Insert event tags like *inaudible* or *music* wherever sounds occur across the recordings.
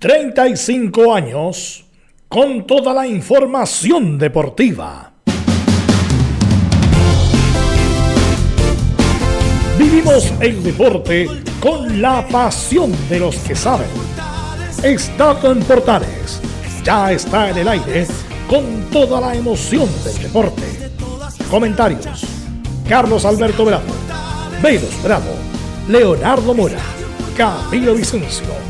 35 años con toda la información deportiva. Vivimos el deporte con la pasión de los que saben. Estado en Portales ya está en el aire con toda la emoción del deporte. Comentarios: Carlos Alberto Bravo, Beiros Bravo, Leonardo Mora, Camilo Vicencio,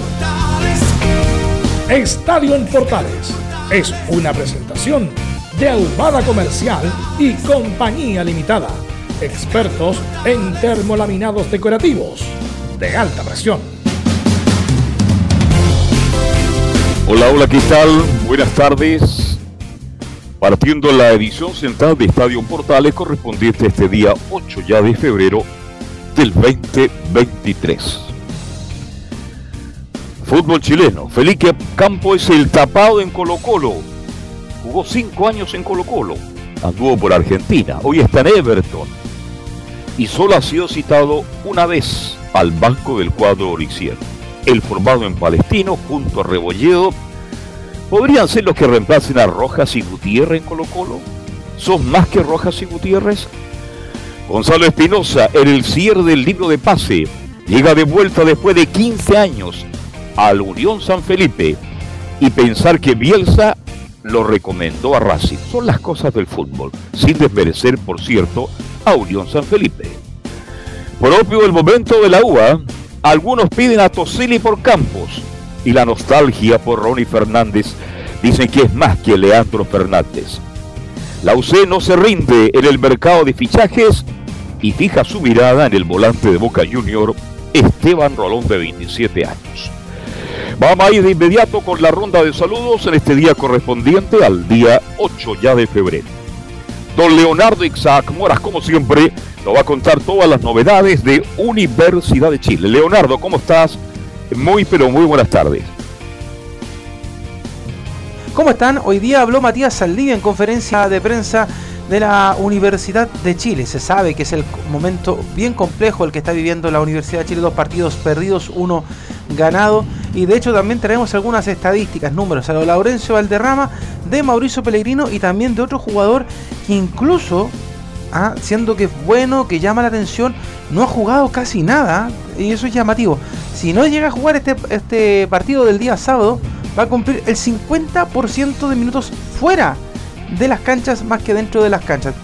Estadio en Portales es una presentación de Ahumada Comercial y Compañía Limitada. Expertos en termolaminados decorativos de alta presión. Hola, hola, ¿qué tal? Buenas tardes. Partiendo la edición central de Estadio Portales correspondiente a este día 8 ya de febrero del 2023. Fútbol chileno. Felipe Campo es el tapado en Colo Colo. Jugó cinco años en Colo Colo. Anduvo por Argentina. Hoy está en Everton. Y solo ha sido citado una vez al banco del cuadro oriciero. El formado en Palestino junto a Rebolledo podrían ser los que reemplacen a Rojas y Gutiérrez en Colo Colo. ¿Son más que Rojas y Gutiérrez? Gonzalo Espinosa, en el cierre del libro de pase, llega de vuelta después de 15 años al Unión San Felipe y pensar que Bielsa lo recomendó a Racing. Son las cosas del fútbol, sin desmerecer, por cierto, a Unión San Felipe. Propio del momento de la UA, algunos piden a Tosili por Campos y la nostalgia por Ronnie Fernández dicen que es más que Leandro Fernández. La UC no se rinde en el mercado de fichajes y fija su mirada en el volante de Boca Junior, Esteban Rolón de 27 años. Vamos a ir de inmediato con la ronda de saludos en este día correspondiente al día 8 ya de febrero. Don Leonardo Isaac Moras, como siempre, nos va a contar todas las novedades de Universidad de Chile. Leonardo, ¿cómo estás? Muy, pero muy buenas tardes. ¿Cómo están? Hoy día habló Matías Saldivia en conferencia de prensa de la Universidad de Chile. Se sabe que es el momento bien complejo el que está viviendo la Universidad de Chile. Dos partidos perdidos, uno ganado. Y de hecho también tenemos algunas estadísticas, números. A lo Laurencio Valderrama, de Mauricio Pellegrino y también de otro jugador que incluso, ah, siendo que es bueno, que llama la atención, no ha jugado casi nada. Y eso es llamativo. Si no llega a jugar este, este partido del día sábado, va a cumplir el 50% de minutos fuera de las canchas más que dentro de las canchas.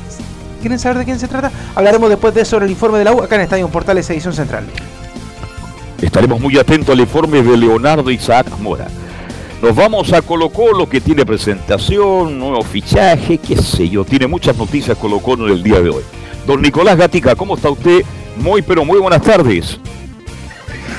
¿Quieren saber de quién se trata? Hablaremos después de eso en el informe de la U acá en Estadio Portales Edición Central. Estaremos muy atentos al informe de Leonardo Isaac Mora. Nos vamos a Colo Colo que tiene presentación, nuevo fichaje, qué sé yo, tiene muchas noticias Colo Colo en el día de hoy. Don Nicolás Gatica, ¿cómo está usted? Muy pero muy buenas tardes.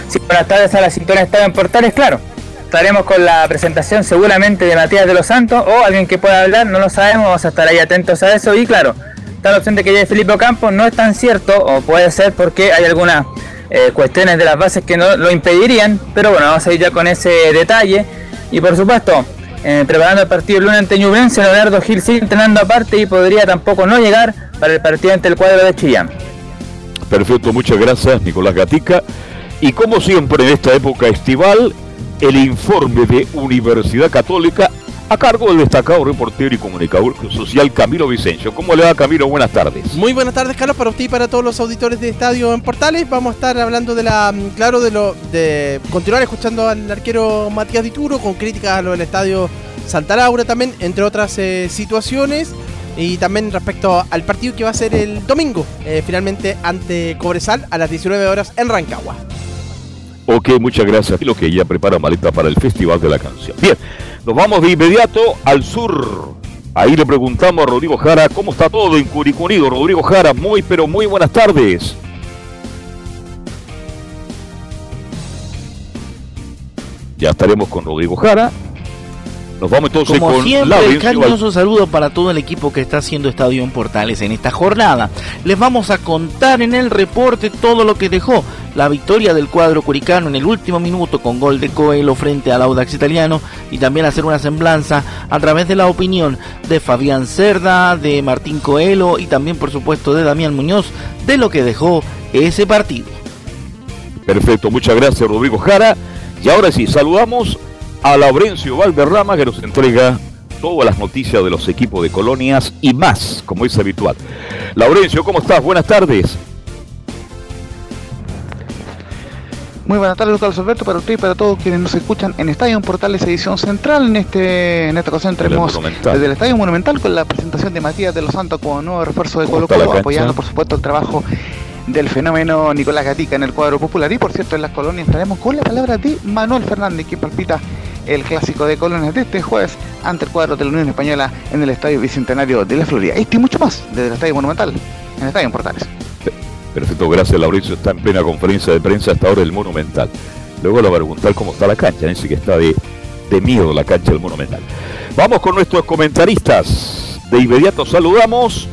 Sí, buenas tardes a la sintonía Estadio en Portales, claro estaremos con la presentación seguramente de Matías de los Santos o alguien que pueda hablar, no lo sabemos, vamos a estar ahí atentos a eso y claro, está la opción de que llegue Felipe Campos, no es tan cierto o puede ser porque hay algunas eh, cuestiones de las bases que no lo impedirían, pero bueno, vamos a ir ya con ese detalle y por supuesto, eh, preparando el partido lunes ante Ñublense, Leonardo Gil sigue entrenando aparte y podría tampoco no llegar para el partido ante el cuadro de Chillán. Perfecto, muchas gracias Nicolás Gatica. Y como siempre en esta época estival, el informe de Universidad Católica a cargo del destacado reportero y comunicador social Camilo Vicencio. ¿Cómo le va Camilo? Buenas tardes. Muy buenas tardes, Carlos, para usted y para todos los auditores de Estadio en Portales. Vamos a estar hablando de la, mm, claro, de lo continuar escuchando al arquero Matías Dituro con críticas a lo del Estadio Santa Laura también, entre otras eh, situaciones. Y también respecto al partido que va a ser el domingo, eh, finalmente ante Cobresal a las 19 horas en Rancagua. Ok, muchas gracias. Lo que ya prepara maleta para el Festival de la Canción. Bien, nos vamos de inmediato al sur. Ahí le preguntamos a Rodrigo Jara cómo está todo en Curicunido. Rodrigo Jara, muy pero muy buenas tardes. Ya estaremos con Rodrigo Jara. Nos vamos entonces Como con siempre, el cariñoso saludo para todo el equipo que está haciendo Estadio en Portales en esta jornada. Les vamos a contar en el reporte todo lo que dejó la victoria del cuadro curicano en el último minuto con gol de Coelho frente al Audax italiano y también hacer una semblanza a través de la opinión de Fabián Cerda, de Martín Coelho y también por supuesto de Damián Muñoz de lo que dejó ese partido. Perfecto, muchas gracias Rodrigo Jara. Y ahora sí, saludamos a Laurencio Valderrama que nos entrega todas las noticias de los equipos de colonias y más, como es habitual. Laurencio, ¿cómo estás? Buenas tardes. Muy buenas tardes, Carlos Alberto, para usted y para todos quienes nos escuchan en Estadio Portales Edición Central. En este en esta ocasión tenemos desde el Estadio Monumental con la presentación de Matías de los Santos como nuevo refuerzo de Colo Colo, apoyando por supuesto el trabajo del fenómeno Nicolás Gatica en el cuadro popular. Y por cierto, en las colonias estaremos con la palabra de Manuel Fernández, que palpita el clásico de colonias de este jueves ante el cuadro de la Unión Española en el Estadio Bicentenario de la Florida. Este y mucho más desde el Estadio Monumental en el Estadio Portales. Perfecto, gracias Lauricio. Está en plena conferencia de prensa hasta ahora el Monumental. Luego le va a preguntar cómo está la cancha. Dice que está de, de miedo la cancha del Monumental. Vamos con nuestros comentaristas. De inmediato saludamos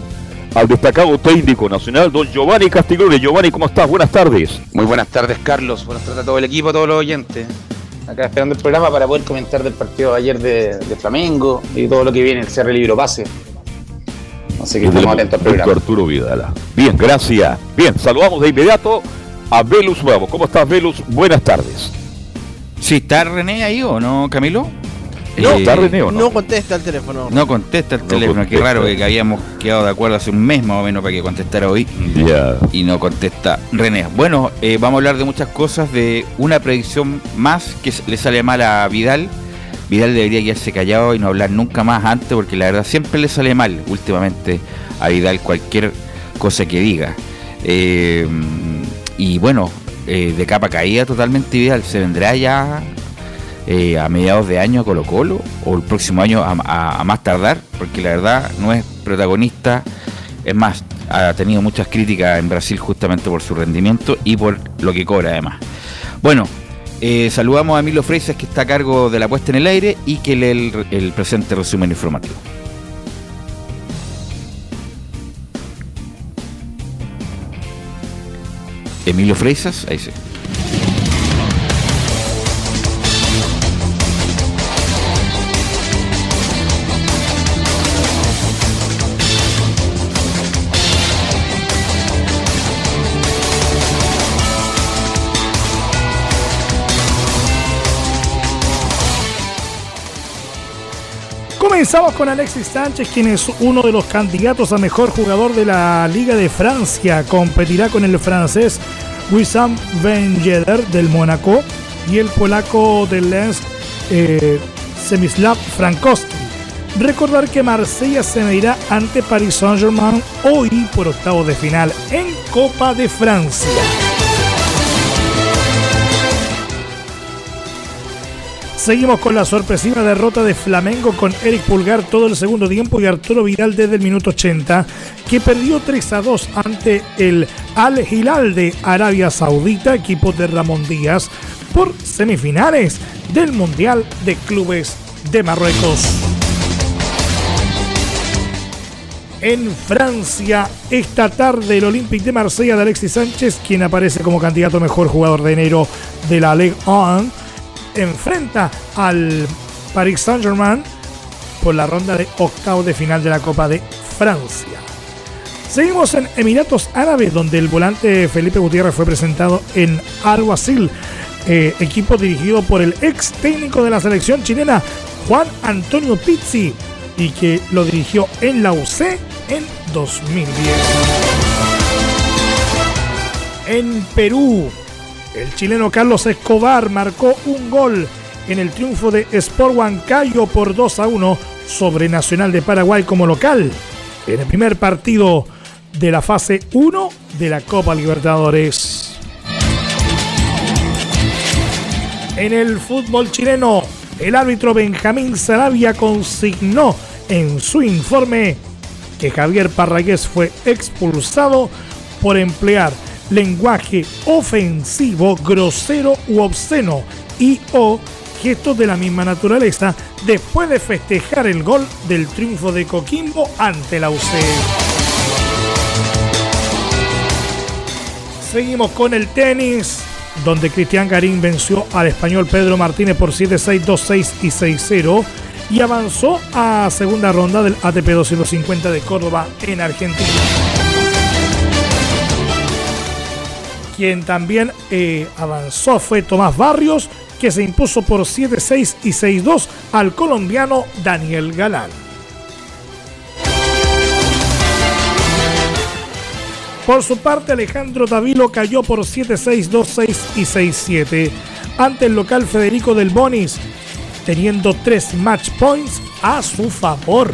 al destacado técnico nacional, don Giovanni Castiglione. Giovanni, ¿cómo estás? Buenas tardes. Muy buenas tardes, Carlos. Buenas tardes a todo el equipo, a todos los oyentes. Acá esperando el programa para poder comentar del partido de ayer de, de Flamengo y todo lo que viene, el CR Libro Pase. Así que estamos atentos al programa. Arturo Vidal. Bien, gracias. Bien, saludamos de inmediato a Velus Bravo. ¿Cómo estás, Velus? Buenas tardes. Sí, ¿está René ahí o no, Camilo? No, Eh, ¿Está René o no? No contesta el teléfono. No contesta el No teléfono, qué raro que habíamos quedado de acuerdo hace un mes más o menos para que contestara hoy y no contesta René. Bueno, eh, vamos a hablar de muchas cosas, de una predicción más que le sale mal a Vidal. Vidal debería quedarse callado y no hablar nunca más antes porque la verdad siempre le sale mal últimamente a Vidal cualquier cosa que diga. Eh, y bueno, eh, de capa caída totalmente Vidal, se vendrá ya eh, a mediados de año a Colo Colo o el próximo año a, más tardar, porque la verdad no es protagonista, es más, ha tenido muchas críticas en Brasil justamente por su rendimiento y por lo que cobra además. Bueno, eh, saludamos a Emilio Freisas que está a cargo de la puesta en el aire y que lee el, el presente resumen informativo. Emilio Freisas, ahí sí. Comenzamos con Alexis Sánchez, quien es uno de los candidatos a mejor jugador de la Liga de Francia. Competirá con el francés Wissam Ben Yedder del Mónaco y el polaco del Lens eh, Semislav Frankowski. Recordar que Marsella se medirá ante Paris Saint-Germain hoy por octavo de final en Copa de Francia. Seguimos con la sorpresiva derrota de Flamengo con Eric Pulgar todo el segundo tiempo y Arturo Vidal desde el minuto 80, que perdió 3 a 2 ante el Al Hilal de Arabia Saudita, equipo de Ramón Díaz, por semifinales del Mundial de Clubes de Marruecos. En Francia, esta tarde el Olympique de Marsella de Alexis Sánchez, quien aparece como candidato mejor jugador de enero de la Ligue 1, enfrenta al Paris Saint-Germain por la ronda de octavo de final de la Copa de Francia. Seguimos en Emiratos Árabes, donde el volante Felipe Gutiérrez fue presentado en Al Wasil, eh, equipo dirigido por el ex técnico de la selección chilena, Juan Antonio Pizzi, y que lo dirigió en la UC en 2010. En Perú, el chileno Carlos Escobar marcó un gol en el triunfo de Sport Huancayo por 2 a 1 sobre Nacional de Paraguay como local en el primer partido de la fase 1 de la Copa Libertadores. En el fútbol chileno, el árbitro Benjamín Sarabia consignó en su informe que Javier Parragués fue expulsado por emplear lenguaje ofensivo, grosero u obsceno y o gestos de la misma naturaleza después de festejar el gol del triunfo de Coquimbo ante la UC. Seguimos con el tenis, donde Cristian Garín venció al español Pedro Martínez por 7-6, 2-6 y 6-0 y avanzó a segunda ronda del ATP 250 de Córdoba en Argentina. Quien también eh, avanzó fue Tomás Barrios, que se impuso por 7-6 y 6-2 al colombiano Daniel Galán. Por su parte, Alejandro Davilo cayó por 7-6, 2-6 y 6-7 ante el local Federico Del Bonis, teniendo tres match points a su favor.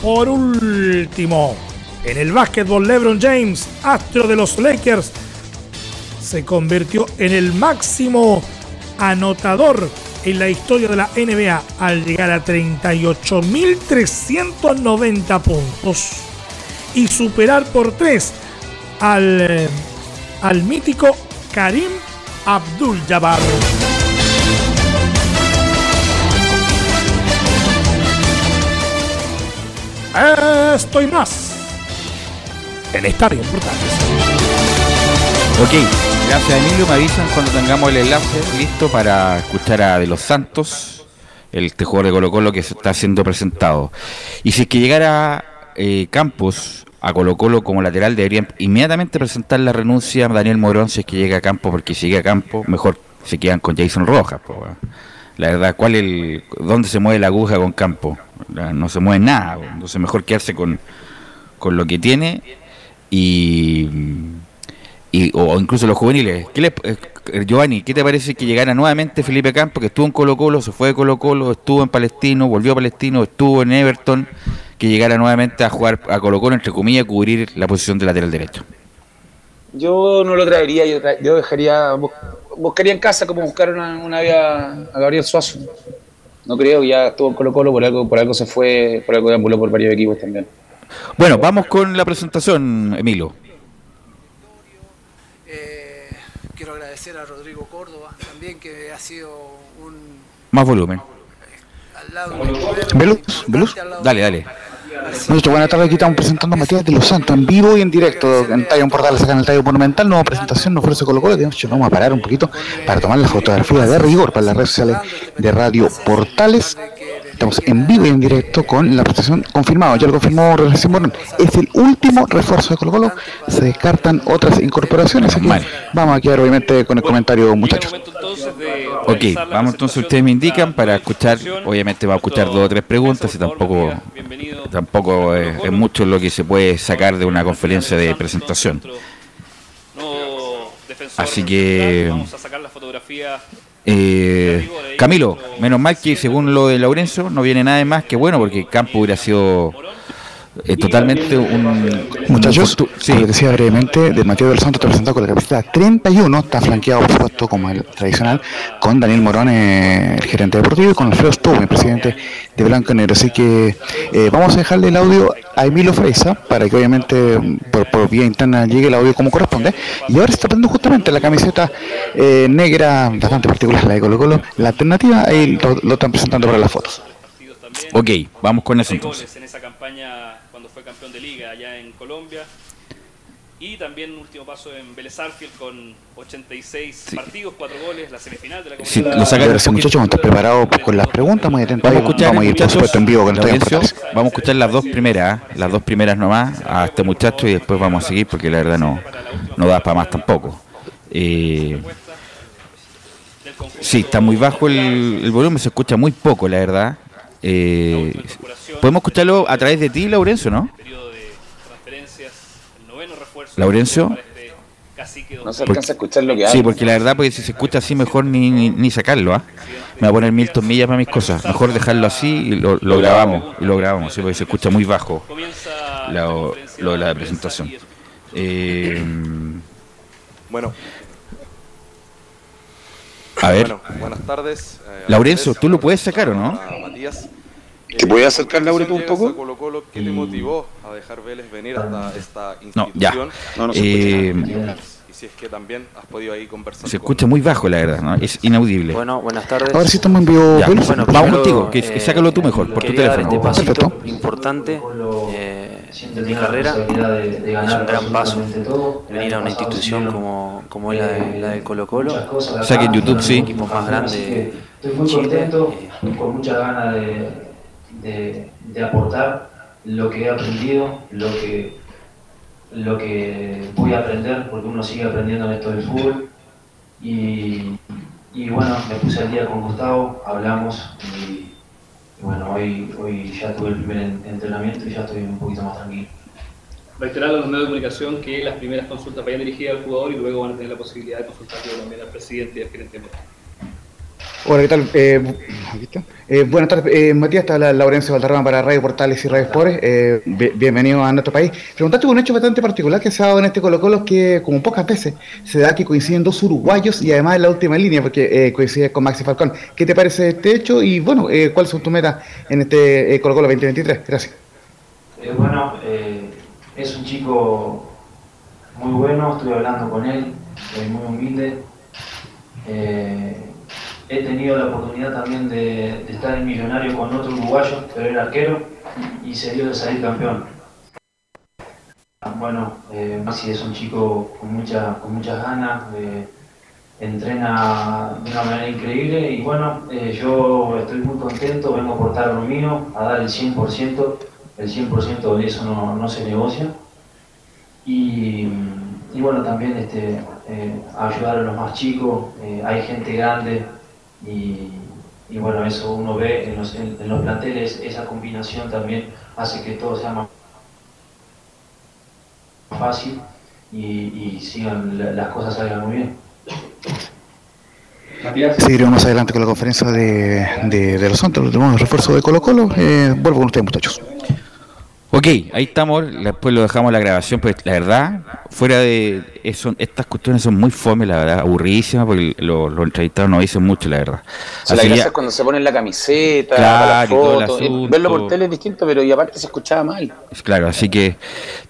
Por último, en el básquetbol, LeBron James, astro de los Lakers, se convirtió en el máximo anotador en la historia de la NBA al llegar a 38.390 puntos y superar por tres al, al mítico Karim Abdul Jabbar. Estoy más en Estadio Portales. Ok, gracias Emilio. Me avisan cuando tengamos el enlace listo para escuchar a De los Santos, el este jugador de Colo Colo que se está siendo presentado. Y si es que llegara eh, Campos a Colo Colo como lateral, deberían inmediatamente presentar la renuncia a Daniel Morón si es que llega a Campos, porque si llega a Campos, mejor se quedan con Jason Rojas. la verdad, ¿cuál el, ¿dónde se mueve la aguja con Campos? No se mueve nada, entonces mejor quedarse con, con lo que tiene y, o incluso los juveniles. ¿Qué le- eh, Giovanni, ¿qué te parece que llegara nuevamente Felipe Campos, que estuvo en Colo Colo, se fue de Colo Colo, estuvo en Palestino, volvió a Palestino, estuvo en Everton, que llegara nuevamente a jugar a Colo Colo, entre comillas, cubrir la posición de lateral derecho? Yo no lo traería, yo, tra- yo dejaría, bus- buscaría en casa como buscar una, una vía a Gabriel Suazo. No creo ya estuvo en Colo Colo, por algo, por algo se fue, por algo deambuló por varios equipos también. Bueno, vamos con la presentación, Emilio. Eh, quiero agradecer a Rodrigo Córdoba también, que ha sido un Más volumen. al lado. ¿Velus? Dale, dale. Nosotros, buenas tardes, aquí estamos presentando a Matías de los Santos en vivo y en directo en Tallo Portales, acá en el Tallo Monumental. Nueva presentación, nos ofrece Colo Colo. De hecho, vamos a parar un poquito para tomar la fotografía de rigor para las redes sociales de Radio Portales. Estamos en vivo y en directo con la presentación confirmada. Ya lo confirmó Relación Morón. Es el último refuerzo de Colo Colo. Se descartan otras incorporaciones. Aquí vamos a quedar obviamente con el comentario, muchachos. Ok, vamos entonces, ustedes me indican para escuchar, obviamente va a escuchar dos o tres preguntas y tampoco, tampoco es, es mucho lo que se puede sacar de una conferencia de presentación. Así que, eh, Camilo, menos mal que según lo de Laurencio no viene nada de más que bueno porque Campo hubiera sido eh, totalmente un... Muchachos, un- como les decía brevemente, de Mateo del Santo está presentado con la camiseta 31, está flanqueado por supuesto como el tradicional, con Daniel Morón, eh, el gerente deportivo, y con Alfredo Stubb, el presidente de Blanco Negro. Así que eh, vamos a dejarle el audio a Emilio Freisa para que obviamente por, por vía interna llegue el audio como corresponde. Y ahora se está poniendo justamente la camiseta eh, negra, bastante particular, la de Colo Colo, la alternativa, ahí lo, lo están presentando para las fotos. Ok, vamos con eso entonces. en esa campaña cuando fue campeón de liga allá en Colombia. Y también un último paso en Vélez Arfield con 86 partidos, 4 goles, la semifinal de la Copa Sí, lo sacaron ese estar preparados con las preguntas, muy atentos. Vamos a escuchar, vamos a ir por supuesto en vivo con vamos a escuchar las dos primeras, ¿eh? las dos primeras nomás a este muchacho y después vamos a seguir porque la verdad no, no da para más tampoco. Eh, sí, está muy bajo el, el volumen, se escucha muy poco, la verdad. Eh, Podemos escucharlo a través de ti, Laurencio, ¿no? Laurencio. No se alcanza a escuchar lo que Sí, porque la verdad, porque si se escucha así, mejor ni, ni, ni sacarlo, ¿ah? Me va a poner Milton Millas para mis cosas. Mejor dejarlo así y lo, lo grabamos. Y lo grabamos, sí, porque se escucha muy bajo lo, lo de la presentación. Eh, Bueno. A ver. Bueno, buenas tardes. eh, Laurencio, ¿tú lo puedes sacar o no? Matías. ¿Te puedes acercar, Laure, tú un poco? a Colo Colo, ¿Qué te motivó a dejar Vélez venir hasta esta No, ya. No, no se Eh, Y si es que también has podido ahí conversar. Se escucha muy bajo, la verdad, ¿no? Es inaudible. Bueno, buenas tardes. A ver si estamos en vivo, Ya, bueno, vamos contigo, que, que sácalo tú mejor, por tu teléfono. este pasito Perfecto. importante eh, en mi carrera. Es un gran paso venir a una institución como, como es la, de, la Colo Colo. O sea que en YouTube sí. Equipo más grande Estoy muy contento, eh, con muchas ganas de, de, aportar lo que he aprendido, lo que, lo que voy a aprender, porque uno sigue aprendiendo en esto del fútbol. Y, y bueno, me puse al día con Gustavo, hablamos y, bueno, hoy, hoy ya tuve el primer en- entrenamiento y ya estoy un poquito más tranquilo. Reiterar a los medios de comunicación que las primeras consultas vayan dirigidas al jugador y luego van a tener la posibilidad de consultarlo también al presidente y al gerente. Hola, ¿qué tal? Eh. Eh, buenas tardes, eh, Matías, está la Laurencio Valderrama para Radio Portales y Radio Spores. Eh, bi- bienvenido a nuestro país. Preguntarte por un hecho bastante particular que se ha dado en este Colo Colo, que como pocas veces se da que coinciden dos uruguayos y además en la última línea, porque eh, coincide con Maxi Falcón. ¿Qué te parece este hecho? Y bueno, ¿cuáles son tus metas en este Colo Colo 2023? Gracias. Bueno, es un chico muy bueno, estuve hablando con él, eh, muy humilde. Eh, he tenido la oportunidad también de, estar en Millonario con otro uruguayo, pero era arquero, y se dio de salir campeón. Bueno, eh, Maxi es un chico con, mucha, con muchas ganas, eh, entrena de una manera increíble y bueno, eh, yo estoy muy contento, vengo a aportar lo mío, a dar el 100%, el 100% de eso no, no se negocia. Y, y bueno, también este, eh, ayudar a los más chicos, hay gente grande y, y bueno, eso uno ve en los, en- en los planteles, esa combinación también hace que todo sea más fácil y, y sigan, la- las cosas salgan muy bien. Seguiremos más adelante con la conferencia de, de, de los Santos, tenemos el refuerzo de Colo Colo. Eh, vuelvo con ustedes, muchachos. Ok, ahí estamos, después lo dejamos la grabación, pero la verdad, fuera de eso, estas cuestiones son muy fome, la verdad, aburridísimas, porque lo- los entrevistados no dicen mucho, la verdad. O sea, la Así gracia ya- es cuando se ponen la camiseta, Claro, la el eh. Verlo por tele es distinto, pero y aparte se escuchaba mal. Claro, así que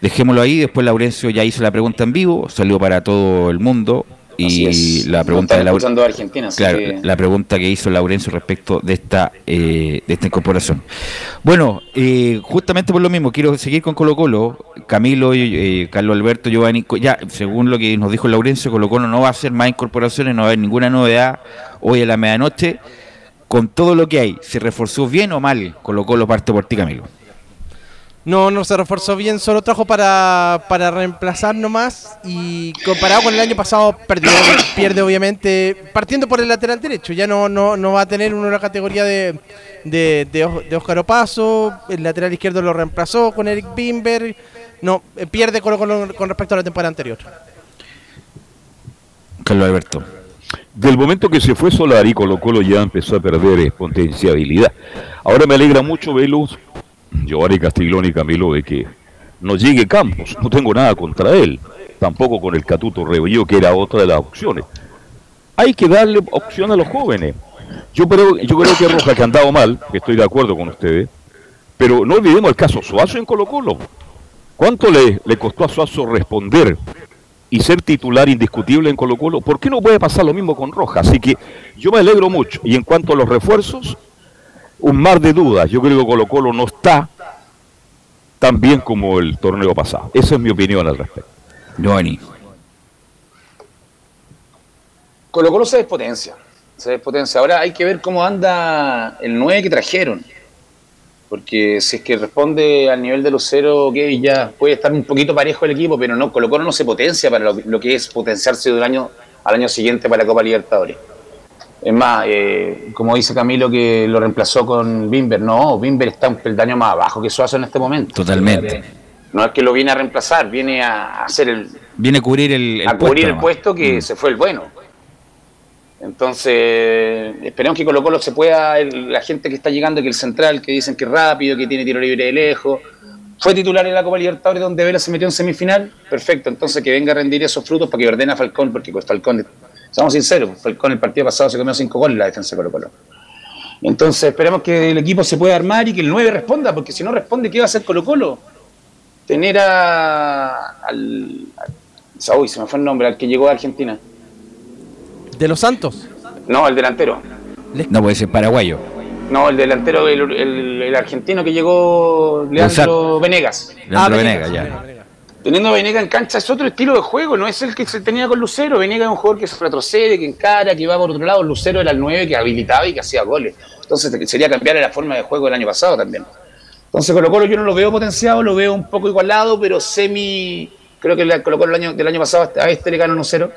dejémoslo ahí. Después Laurencio ya hizo la pregunta en vivo, salió para todo el mundo. Y la pregunta de Argentina, claro, que- la pregunta que hizo Laurencio respecto de esta eh, de esta incorporación. Bueno, eh, justamente por lo mismo, quiero seguir con Colo Colo. Camilo, y, eh, Carlos Alberto, Giovanni, ya, según lo que nos dijo Laurencio, Colo Colo no va a hacer más incorporaciones, no va a haber ninguna novedad hoy a la medianoche. Con todo lo que hay, ¿se reforzó bien o mal Colo Colo parte por ti, Camilo? No, no se reforzó bien, solo trajo para, para reemplazar nomás y comparado con el año pasado pierde obviamente, partiendo por el lateral derecho, ya no, no, no va a tener una categoría de, de, de, el lateral izquierdo lo reemplazó con Eric Bimber, no, eh, pierde con, con, con respecto a la temporada anterior. Carlos Alberto. Del momento que se fue Solari, Colo Colo ya empezó a perder eh, potenciabilidad. Ahora me alegra mucho verlos, Giovanni y Camilo, de que no llegue Campos. No tengo nada contra él. Tampoco con el Catuto Rebello, que era otra de las opciones. Hay que darle opción a los jóvenes. Yo creo, yo creo que Roja que ha andado mal, estoy de acuerdo con ustedes, pero no olvidemos el caso Suazo en Colo Colo. ¿Cuánto le, le costó a Suazo responder y ser titular indiscutible en Colo Colo? ¿Por qué no puede pasar lo mismo con Roja? Así que yo me alegro mucho. Y en cuanto a los refuerzos, un mar de dudas. Yo creo que Colo Colo no está tan bien como el torneo pasado. Esa es mi opinión al respecto. Giovanni. Colo Colo se despotencia. Se despotencia. Ahora hay que ver cómo anda el 9 que trajeron. Porque si es que responde al nivel de Lucero, que ya puede estar un poquito parejo el equipo, pero no, Colo Colo no se potencia para lo, lo que es potenciarse de un año al año siguiente para la Copa Libertadores. Es más, eh, como dice Camilo que lo reemplazó con Bimber, no, Bimber está un peldaño más abajo que Suazo en este momento. Totalmente. No es que lo viene a reemplazar, viene a hacer el, Viene a cubrir el, el a cubrir el nomás. puesto que Mm. se fue el bueno. Entonces, esperemos que Colo Colo se pueda, el- la gente que está llegando, que el central, que dicen que es rápido, que tiene tiro libre de lejos, fue titular en la Copa Libertadores donde Vela se metió en semifinal, perfecto, entonces que venga a rendir esos frutos para que ordene a Falcón, porque Falcón, seamos sinceros, Falcón el partido pasado se comió cinco goles la defensa de Colo Colo. Entonces esperemos que el equipo se pueda armar y que el 9 responda, porque si no responde, ¿qué va a hacer Colo Colo? Tener a, al, Uy, se me fue el nombre, al que llegó a Argentina. ¿De los Santos? No, el delantero. No puede ser paraguayo. No, el delantero, el, el- el argentino que llegó, Leandro Venegas. Leandro Ah, Venegas, ya. Teniendo a Venegas en cancha es otro estilo de juego, no es el que se tenía con Lucero. Venegas es un jugador que se retrocede, que encara, que va por otro lado. Lucero era el 9 que habilitaba y que hacía goles. Entonces sería cambiar la forma de juego del año pasado también. Entonces Colo Colo yo no lo veo potenciado, lo veo un poco igualado, pero semi... Creo que Colo Colo el año, del año pasado a este le ganó 1-0.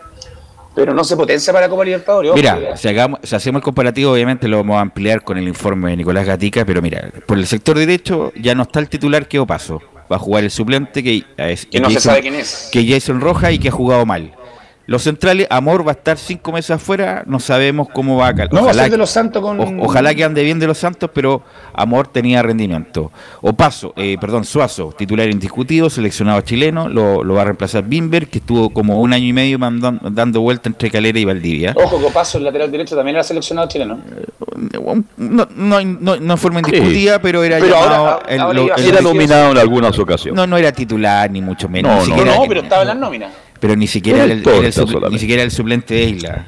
Pero no se potencia para Copa Libertadores. Mira, si, hagamos, si hacemos el comparativo, obviamente lo vamos a ampliar con el informe de Nicolás Gatica, pero mira, por el sector derecho ya no está el titular que paso. Va a jugar el suplente que es Que no se sabe quién es. Que Jason Roja y que ha jugado mal. Los centrales, Amor va a estar cinco meses afuera, no sabemos cómo va a cal- No, va a ser de los Santos con... o- ojalá que ande bien de los Santos, pero Amor tenía rendimiento. Opaso, eh, perdón, Suazo, titular indiscutido, seleccionado chileno, lo, lo va a reemplazar Bimber, que estuvo como un año y medio mandan- dando vuelta entre Calera y Valdivia. Ojo, Copaso, el lateral derecho, también era seleccionado chileno. No, no, no, no en forma indiscutida, pero era Pero llamado. ahora- el- ahora lo- Era nominado en algunas ocasiones. No, no era titular, ni mucho menos. No, no, No, pero estaba en las nóminas. Pero ni siquiera Era era el era el ni siquiera el suplente de Isla.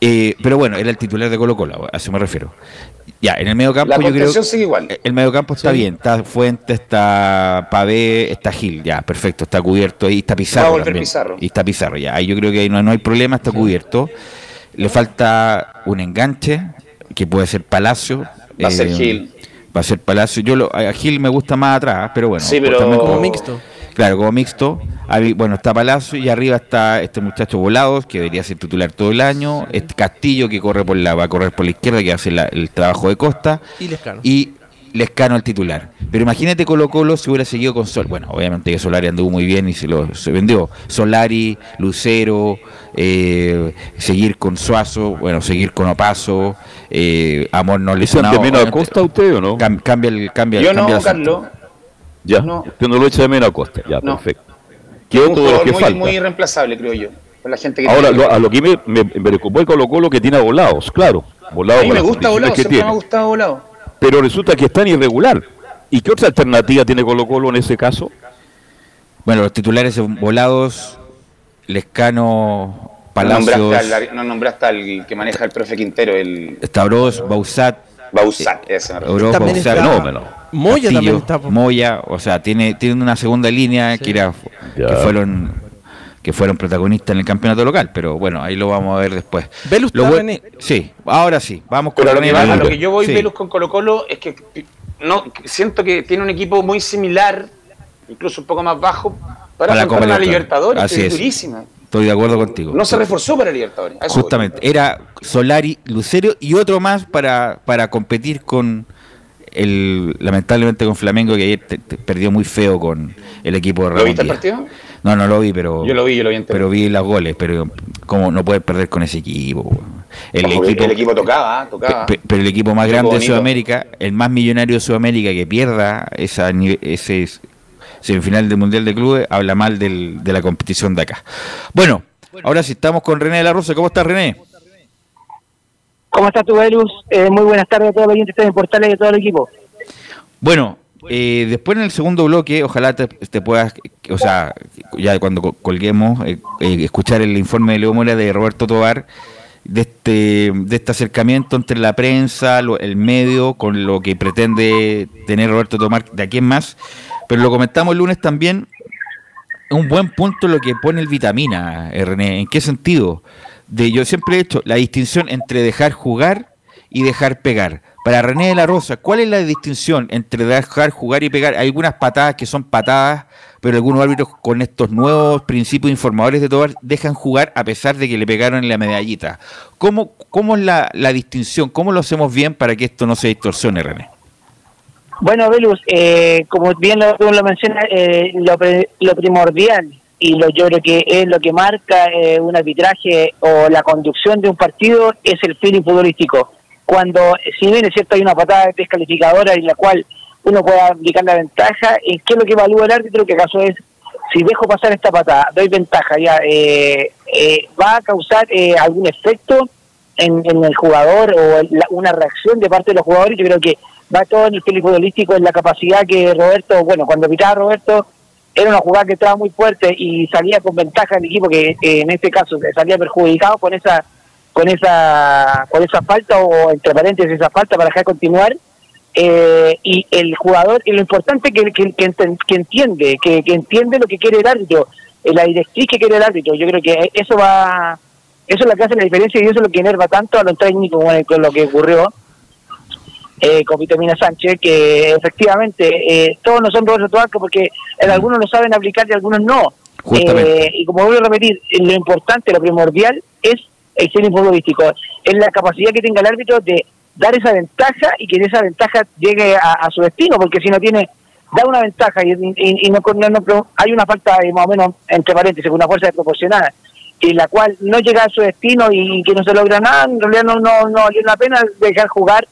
Eh, pero bueno, era el titular de Colo Colo, a eso me refiero. Ya, en el medio campo La yo creo sigue igual. el medio campo está bien, está Fuente, está Pavé, está Gil, ya, perfecto, está cubierto ahí, está Pizarro Va a volver también. Pizarro. Y está Pizarro, ya, ahí yo creo que ahí no, no hay problema, está cubierto. Le falta un enganche, que puede ser Palacio. Va a ser eh, Gil. Va a ser Palacio. Yo lo, a Gil me gusta más atrás, pero bueno. Sí, pues pero- también Como mixto. Claro, como mixto. Bueno, está Palacio y arriba está este muchacho Volados, que debería ser titular todo el año. Este Castillo, que corre por la, va a correr por la izquierda, que hace la- el trabajo de Costa. Y Lescano. Y Lescano el titular. Pero imagínate Colo Colo si hubiera seguido con Sol. Bueno, obviamente que Solari anduvo muy bien y se lo se vendió. Solari, Lucero, eh, seguir con Suazo, bueno, seguir con Opaso, eh, Amor no ¿Echan lesionado. de menos a. Costa usted o no? Cam- cambia el cambia, Yo cambia no. Carlos. Ya, No. usted no lo echa de menos a Costa. Ya, No. perfecto. ¿Qué Un otro de los jugador que muy, falta? muy irreemplazable, creo yo. Por la gente que Ahora, lo- a lo que me, me, me preocupó el Colo Colo que tiene a Volados, claro. Volados a mí me gusta volado, siempre me tiene. ha gustado volado. Pero resulta que es tan irregular. ¿Y qué otra alternativa tiene Colo Colo en ese caso? Bueno, los titulares son Volados, Lescano, No Palacios, nombraste, al, no nombraste al que maneja el profe Quintero, el Stavros, Bausat, Bausat, ese me está- fenómeno. Moya Castillo, también está. Moya, o sea, tiene, tiene una segunda línea que era que fueron que fueron protagonistas en el campeonato local, pero bueno, ahí lo vamos a ver después. Velus Lo está. Sí, ahora sí, vamos con Pero a lo, René que va- a lo que yo voy, Sí. Velus, con Colo Colo, es que no siento que tiene un equipo muy similar, incluso un poco más bajo, para, Para la una Libertadores. Así que es es. durísima. Estoy de acuerdo contigo. No se reforzó para Libertadores. eso voy. Justamente, era Solari, Lucero y otro más para, para competir con el lamentablemente con Flamengo que ayer te- te perdió muy feo con el equipo de ¿Lo Ramón viste el partido? No, no lo vi, pero Yo lo vi, yo lo vi pero vi los goles, pero como no puedes perder con ese equipo. po. El Ojo, equipo el equipo tocaba, tocaba. pe- pero el equipo más grande de. Sudamérica, el más millonario de Sudamérica que pierda esa ese semifinal del Mundial de Clubes, habla mal del- de la competición de acá. Bueno, ahora sí estamos con René de la Rosa. ¿Cómo estás, René? ¿Cómo estás tú, Velus? Eh, muy buenas tardes a todos los oyentes de Portales y a todo el equipo. Bueno, eh, después en el segundo bloque, ojalá te, puedas, o sea, ya cuando co- colguemos, eh, eh, escuchar el informe de Leo Mora de Roberto Tobar, de este, de este acercamiento entre la prensa, lo- el medio, con lo que pretende tener Roberto Tomar de aquí en más. Pero lo comentamos el lunes también, un buen punto lo que pone el vitamina, René. ¿En qué sentido? De, yo siempre he hecho la distinción entre dejar jugar y dejar pegar. Para René de la Rosa, ¿cuál es la distinción entre dejar jugar y pegar? Hay algunas patadas que son patadas, pero algunos árbitros con estos nuevos principios informadores de todo dejan jugar a pesar de que le pegaron la medallita. ¿Cómo, cómo es la, la distinción? ¿Cómo lo hacemos bien para que esto no se distorsione, René? Bueno, Velus, eh, como bien lo, mencionas, eh, lo, lo primordial y lo, yo creo que es lo que marca eh, un arbitraje o la conducción de un partido es el feeling futbolístico. Cuando, si bien es cierto, hay una patada descalificadora en la cual uno puede aplicar la ventaja, ¿en qué es lo que evalúa el árbitro? Que acaso es, si dejo pasar esta patada, doy ventaja, ya eh, eh, va a causar eh, algún efecto en, en el jugador o en la- una reacción de parte de los jugadores. Yo creo que va todo en el feeling futbolístico, en la capacidad que Roberto, bueno, cuando pitaba Roberto, era una jugada que estaba muy fuerte y salía con ventaja el equipo que eh, en este caso salía perjudicado con esa con esa con esa falta o entre paréntesis esa falta para dejar continuar. Eh, y el jugador y lo importante que, que, que, entiende que, entiende lo que quiere el árbitro eh, la directriz que quiere el árbitro. Yo creo que eso va eso es lo que hace la diferencia y eso es lo que enerva tanto a los técnicos con lo que ocurrió eh, con Vitamina Sánchez, que efectivamente eh, todos no son Roberto Tobarca porque algunos lo saben aplicar y algunos no. Eh, y como voy a repetir, lo importante, lo primordial es el ser futbolístico, es la capacidad que tenga el árbitro de dar esa ventaja y que esa ventaja llegue a, su destino, porque si no tiene, da una ventaja y, no, no, hay una falta más o menos, entre paréntesis, una fuerza desproporcionada, y la cual no llega a su destino y que no se logra nada, en realidad no, no, no vale la pena dejar jugar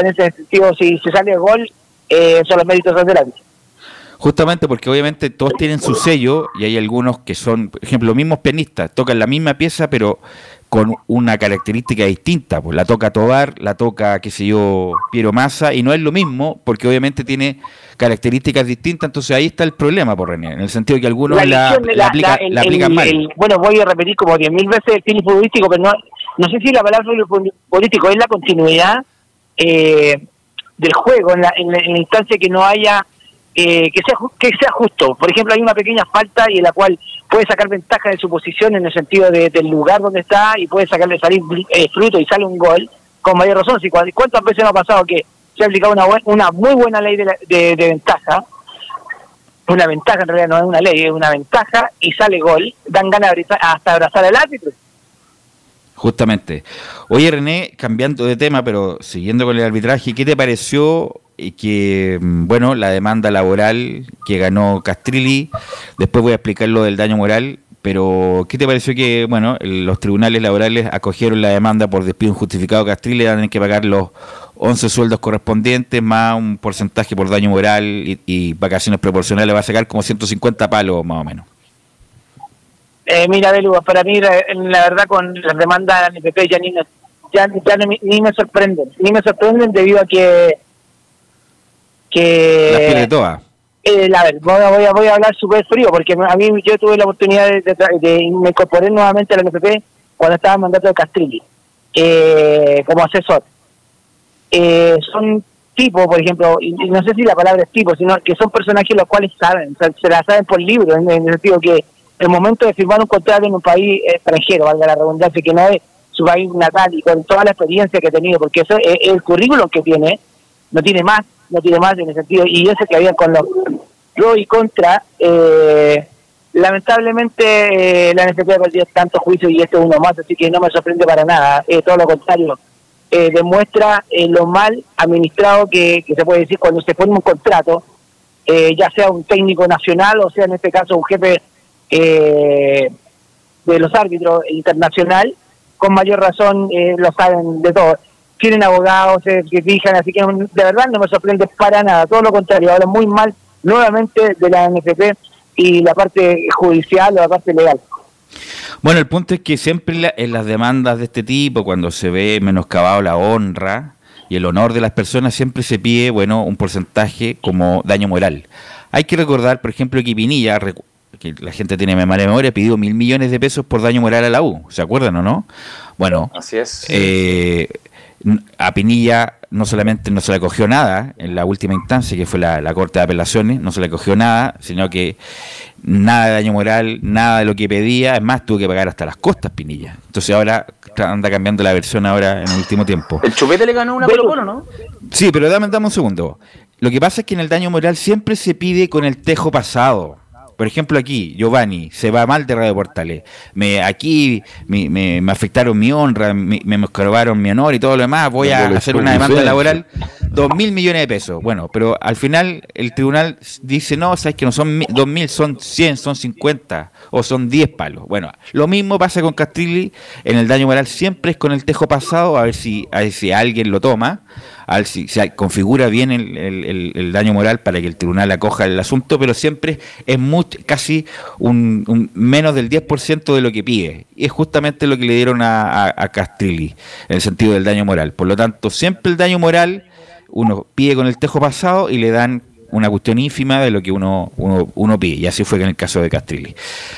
en ese sentido, si se sale el gol, eh, son los méritos del árbitro. Justamente porque obviamente todos tienen su sello y hay algunos que son, por ejemplo, los mismos pianistas, tocan la misma pieza pero con una característica distinta, pues la toca Tobar, la toca, qué sé yo, Piero Massa y no es lo mismo porque obviamente tiene características distintas, entonces ahí está el problema, por René, en el sentido de que algunos la, aplican mal. bueno, voy a repetir como diez mil veces el cine futbolístico, pero no, no sé si la palabra político es la continuidad eh, del juego, en la, en, la, instancia que no haya, eh, que, sea, que sea justo. Por ejemplo, hay una pequeña falta y en la cual puede sacar ventaja de su posición en el sentido de, del lugar donde está y puede sacarle salir eh, fruto y sale un gol, con mayor razón. Si, ¿Cuántas veces no ha pasado que se ha aplicado una, una muy buena ley de, de, de ventaja? Una ventaja en realidad no es una ley, es una ventaja y sale gol, dan ganas hasta abrazar al árbitro Justamente. Oye, René, cambiando de tema, pero siguiendo con el arbitraje, ¿qué te pareció que, mm, bueno, la demanda laboral que ganó Castrilli? Después voy a explicar lo del daño moral, pero ¿qué te pareció que, bueno, los tribunales laborales acogieron la demanda por despido injustificado Castrilli, van a tener que pagar los 11 sueldos correspondientes, más un porcentaje por daño moral y, y vacaciones proporcionales, va a sacar como 150 palos más o menos. Eh, mira, Belu, para mí, la, verdad, con las demandas de NPP ya ni, ya, ni me sorprenden. Ni me sorprenden debido a que. que la toda. Eh, a ver, voy a, voy a, hablar súper frío, porque a mí yo tuve la oportunidad de, de, me incorporé nuevamente a la NPP cuando estaba en mandato de Castrilli, eh, como asesor. Eh, son tipos, por ejemplo, y, no sé si la palabra es tipo, sino que son personajes los cuales saben, se la saben por libro, en el sentido que el momento de firmar un contrato en un país extranjero, valga la redundancia, que no es su país natal y con toda la experiencia que ha tenido, porque eso es el currículum que tiene, no tiene más, no tiene más en ese sentido, y eso que había con los pro y contra, eh, lamentablemente eh, la NFP ha perdido tantos juicios y este es uno más, así que no me sorprende para nada, eh, todo lo contrario, eh, demuestra lo mal administrado que, que, se puede decir cuando se forma un contrato, ya sea un técnico nacional o sea en este caso un jefe eh, de los árbitros internacional, con mayor razón eh, lo saben de todo. Tienen abogados, se fijan, así que de verdad no me sorprende para nada, todo lo contrario, ahora muy mal nuevamente de la NFP y la parte judicial o la parte legal. Bueno, el punto es que siempre en las demandas de este tipo, cuando se ve menoscabado la honra y el honor de las personas, siempre se pide, bueno, un porcentaje como daño moral. Hay que recordar, por ejemplo, que Pinilla, que la gente tiene mala memoria, pidió mil millones de pesos por daño moral a la U, ¿se acuerdan o no? Bueno, así es. Eh, a Pinilla no solamente no se le cogió nada en la última instancia, que fue la, Corte de Apelaciones, no se le cogió nada, sino que nada de daño moral, nada de lo que pedía, es más, tuvo que pagar hasta las costas Pinilla. Entonces ahora anda cambiando la versión ahora en el último tiempo. El chupete le ganó una Colo ¿no? Sí, pero dame, dame un segundo. Lo que pasa es que en el daño moral siempre se pide con el tejo pasado. Por ejemplo, aquí, Giovanni, se va mal de Radio Portales. Me, aquí me, me, afectaron mi honra, me, me mi honor y todo lo demás. Voy a hacer una demanda laboral, dos mil millones de pesos. Bueno, pero al final el tribunal dice, no, sabes que no son dos mil, son cien, son cincuenta o son diez palos. Bueno, lo mismo pasa con Castrilli en el daño moral, siempre es con el tejo pasado, a ver si, a ver si alguien lo toma al, si se configura bien el, daño moral para que el tribunal acoja el asunto, pero siempre es casi un, menos del 10% de lo que pide. Y es justamente lo que le dieron a, Castrilli, en el sentido del daño moral. Por lo tanto, siempre el daño moral uno pide con el tejo pasado y le dan una cuestión ínfima de lo que uno, uno, uno pide. Y así fue en el caso de Castrilli.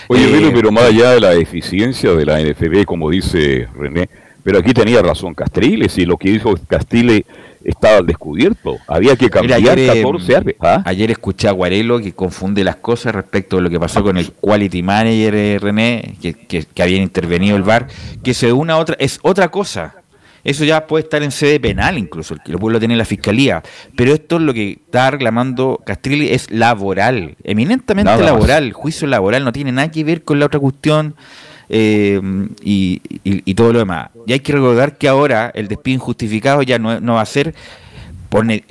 Oye, Eh, pero más allá de la eficiencia de la NFB, como dice René, pero aquí tenía razón Castriles y lo que hizo Castriles estaba al descubierto. Había que Mira, cambiar ayer, eh, 14 árbitros. ¿Ah? ayer escuché a Guarelo que confunde las cosas respecto de lo que pasó con el quality manager eh, René, que, que, que había intervenido el VAR, que se una otra, es otra cosa. Eso ya puede estar en sede penal incluso, que lo puede tener la fiscalía. Pero esto es lo que está reclamando Castrilli es laboral, eminentemente Nada más. laboral, juicio laboral, no tiene nada que ver con la otra cuestión eh, y, y- y todo lo demás. Y hay que recordar que ahora el despido injustificado ya no, no va a ser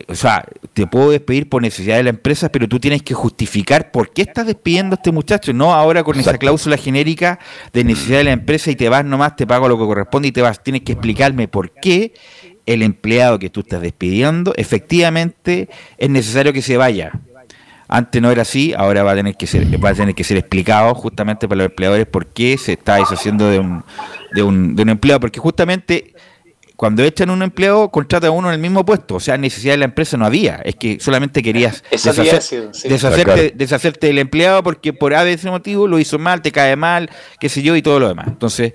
o sea, te puedo despedir por necesidad de la empresa, pero tú tienes que justificar por qué estás despidiendo a este muchacho, no ahora con esa cláusula genérica de necesidad de la empresa y te vas nomás, te pago lo que corresponde y te vas. Tienes que explicarme por qué el empleado que tú estás despidiendo efectivamente es necesario que se vaya. Antes no era así, ahora va a tener que ser, va a tener que ser explicado justamente para los empleadores por qué se está deshaciendo de un, de un, de un empleado, porque justamente cuando echan un empleado, contrata a uno en el mismo puesto. O sea, necesidad de la empresa no había. Es que solamente querías *laughs* decir, sí. deshacerte, del empleado porque por A, B, C motivo lo hizo mal, te cae mal, qué sé yo, y todo lo demás. Entonces,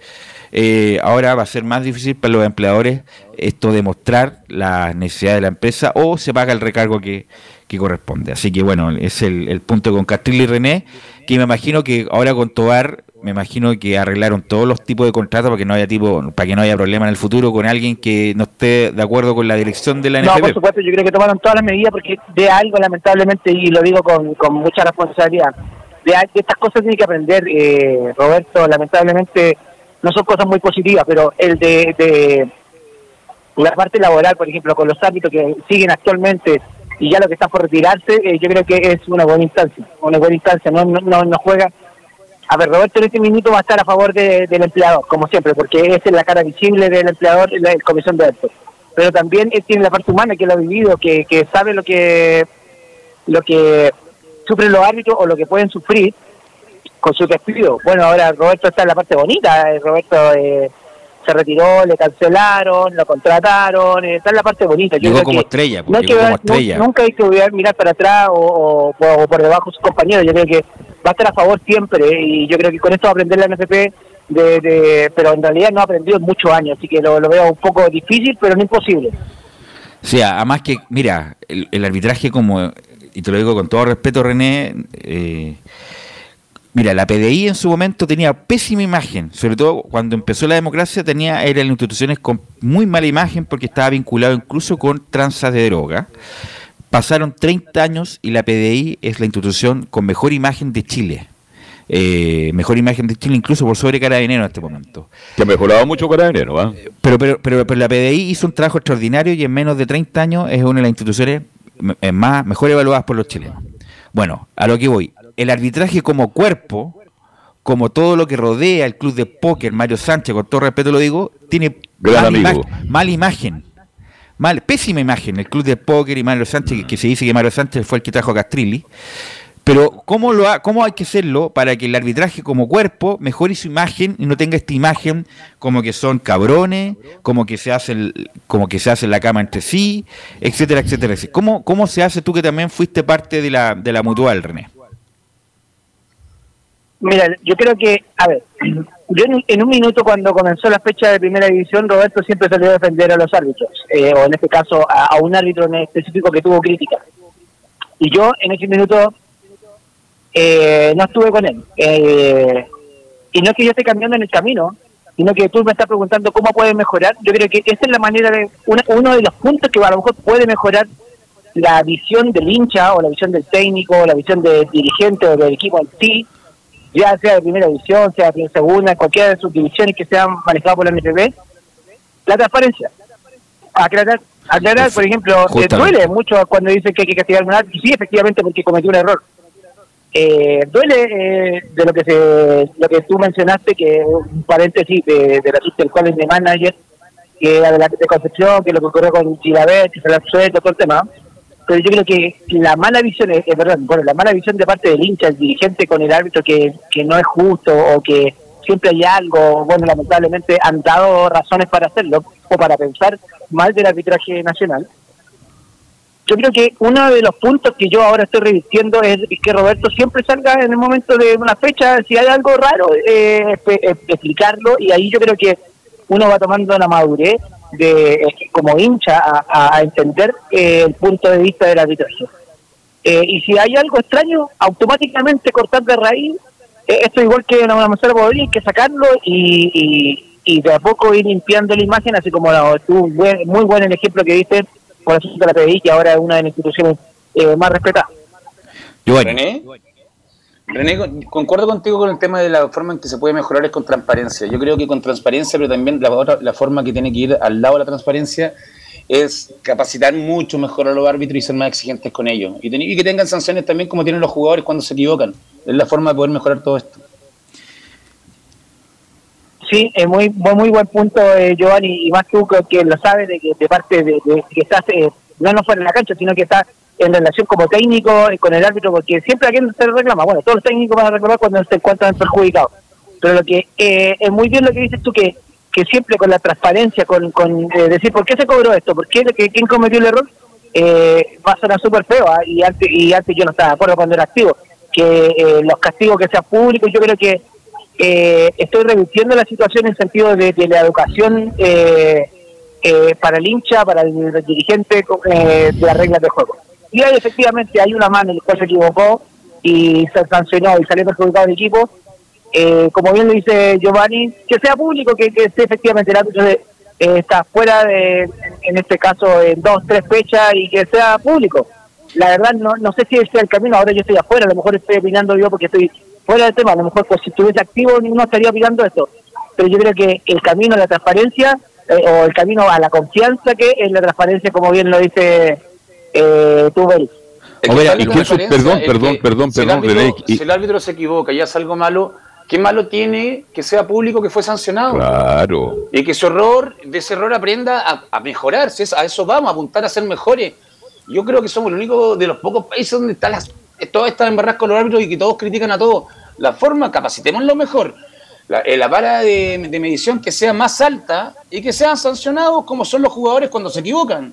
eh, ahora va a ser más difícil para los empleadores esto demostrar la necesidad de la empresa o se paga el recargo que, que corresponde. Así que bueno, es el, el punto con Castril y René, que me imagino que ahora con Tobar, me imagino que arreglaron todos los tipos de contratos para que no haya tipo, para que no haya problema en el futuro con alguien que no esté de acuerdo con la dirección de la No, por NFP. supuesto, yo creo que tomaron todas las medidas porque de algo, lamentablemente, y lo digo con, con mucha responsabilidad, de, de estas cosas tiene que aprender, eh, Roberto, lamentablemente no son cosas muy positivas, pero el de, de la parte laboral, por ejemplo, con los árbitros que siguen actualmente y ya lo que están por retirarse, eh, yo creo que es una buena instancia, una buena instancia, no, no, no, juega. A ver, Roberto en este minuto va a estar a favor de- del empleador, como siempre, porque es la cara visible del empleador la comisión de actos. Pero también él tiene la parte humana que lo ha vivido, que, que sabe lo que lo que sufren los árbitros o lo que pueden sufrir con su despido. Bueno, ahora Roberto está en la parte bonita, eh, Roberto eh, se retiró, le cancelaron, lo contrataron, eh, está en la parte bonita. Yo Llegó creo como que estrella, no hay llegó que como ver- estrella. nunca hay que olvidar mirar para atrás o, o- o por debajo de sus compañeros. Yo creo que va a estar a favor siempre eh, y yo creo que con esto va a aprender la NFP, de, de- pero en realidad no ha aprendido en muchos años, así que lo, lo veo un poco difícil, pero no imposible. O sea, además que, mira, el, el arbitraje como, y te lo digo con todo respeto, René, eh, mira, la PDI en su momento tenía pésima imagen, sobre todo cuando empezó la democracia tenía, eran instituciones con muy mala imagen porque estaba vinculado incluso con tranzas de droga. Pasaron 30 años y la PDI es la institución con mejor imagen de Chile. Eh, mejor imagen de Chile incluso por sobre Carabinero en este momento. Que ha mejorado mucho Carabinero, ¿ah? Pero, pero, pero, pero la PDI hizo un trabajo extraordinario y en menos de 30 años es una de las instituciones eh, más mejor evaluadas por los chilenos. Bueno, a lo que voy. El arbitraje como cuerpo, como todo lo que rodea el club de póker, Mario Sánchez, con todo respeto lo digo, tiene mala, ima- imagen. Mal, pésima imagen el club de póker y Mario Sánchez, que, que se dice que Mario Sánchez fue el que trajo a Castrilli. Pero ¿cómo, lo ha- ¿cómo hay que hacerlo para que el arbitraje como cuerpo mejore su imagen y no tenga esta imagen como que son cabrones, como que se hacen, como que se hace la cama entre sí, etcétera, etcétera? etcétera? ¿Cómo, ¿Cómo se hace tú que también fuiste parte de la, de la mutual, René? Mira, yo creo que, a ver, *clears throat* yo en, en un minuto cuando comenzó la fecha de primera división, Roberto siempre salió a defender a los árbitros, eh, o en este caso a, un árbitro en específico que tuvo crítica. Y yo en ese minuto eh, no estuve con él. Eh, y no es que yo esté cambiando en el camino, sino que tú me estás preguntando cómo puede mejorar. Yo creo que esa es la manera de, una- uno de los puntos que a lo mejor puede mejorar la visión del hincha o la visión del técnico o la visión del dirigente o del equipo en sí, ya sea de primera división, sea de segunda, cualquiera de sus divisiones que sean manejadas por la NFB, la transparencia. Aclarar, aclarar por ejemplo, Justamente. duele mucho cuando dicen que hay que castigar a un sí, efectivamente, porque cometió un error. Eh, duele eh, de lo que se, lo que tú mencionaste, que un paréntesis de, de la del cual es de manager, que de la de Concepción, que lo que ocurrió con Chilabet, que se la suelto, todo el tema. Pero yo creo que la mala visión, es verdad, bueno, la mala visión de parte del hincha, el dirigente con el árbitro que, que no es justo o que siempre hay algo, bueno, lamentablemente han dado razones para hacerlo o para pensar mal del arbitraje nacional. yo creo que uno de los puntos que yo ahora estoy revistiendo es que Roberto siempre salga en el momento de una fecha, si hay algo raro, eh, explicarlo y ahí yo creo que uno va tomando la madurez de eh, como hincha a, entender eh, el punto de vista del arbitraje. Eh, y si hay algo extraño, automáticamente cortar de raíz, esto igual que en una manzana podría, hay que sacarlo y, y, de a poco ir limpiando la imagen, así como tú, muy buen el ejemplo que diste por asunto de la PDI, que ahora es una de las instituciones más respetadas. René. René, concuerdo contigo con el tema de la forma en que se puede mejorar es con transparencia. Yo creo que con transparencia, pero también la, la forma que tiene que ir al lado de la transparencia es capacitar mucho mejor a los árbitros y ser más exigentes con ellos. Y, que tengan sanciones también como tienen los jugadores cuando se equivocan. Es la forma de poder mejorar todo esto. Sí, es muy muy buen punto, eh, Giovanni, y más que que lo sabe de que de parte de, que estás, eh, no no fuera en la cancha, sino que está en relación como técnico con el árbitro, porque siempre a quien se reclama, bueno, todos los técnicos van a reclamar cuando se encuentran perjudicados, pero lo que eh, es muy bien lo que dices tú, que, que siempre con la transparencia, con, con eh, decir por qué se cobró esto, por qué, quién cometió el error, eh, va a sonar súper feo, ¿ah? y, antes, y antes yo no estaba de acuerdo cuando era activo, que eh, los castigos que sean públicos, yo creo que estoy revirtiendo la situación en sentido de, de la educación para el hincha, para el dirigente de las reglas de juego y ahí efectivamente hay una mano en la cual se equivocó y se sancionó y salió perjudicado el equipo. Eh, como bien lo dice Giovanni, que sea público, que, que efectivamente el árbitro eh, está fuera de, en este caso, en dos, tres fechas y que sea público. La verdad, no, no sé si ese es el camino, ahora yo estoy afuera, a lo mejor estoy opinando yo porque estoy fuera del tema, a lo mejor pues, si estuviese activo no estaría opinando esto, pero yo creo que el camino a la transparencia eh, o el camino a la confianza que es la transparencia, como bien lo dice eh, ves. perdón, perdón, perdón, si perdón, el, árbitro, si el árbitro se equivoca y hace algo malo, ¿qué malo tiene que sea público que fue sancionado? Claro. Y que su error, de ese error aprenda a, mejorar, a eso vamos, a apuntar a ser mejores. Yo creo que somos el único de los pocos países donde están las, todas estas embarradas con los árbitros y que todos critican a todos. La forma, capacitemos lo mejor. La, eh, la vara de medición que sea más alta y que sean sancionados como son los jugadores cuando se equivocan.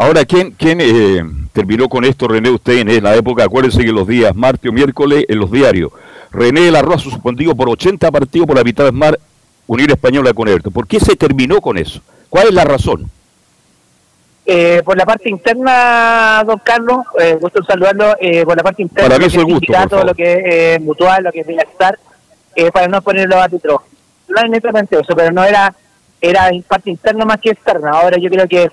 Ahora, ¿quién, quién eh, terminó con esto, René? Usted en la época, acuérdense que los días martes o miércoles en los diarios, René de la suspendido por 80 partidos por la mitad de Mar, Unir Española con Everton. ¿Por qué se terminó con eso? ¿Cuál es la razón? Eh, por la parte interna, don Carlos, eh, gusto saludarlo, eh, por la parte interna, para mí es el gusto, todo lo que es eh, mutual, lo que es bienestar, eh, para no ponerlo a árbitros. No es netamente eso, pero no era, era parte interna más que externa. Ahora yo creo que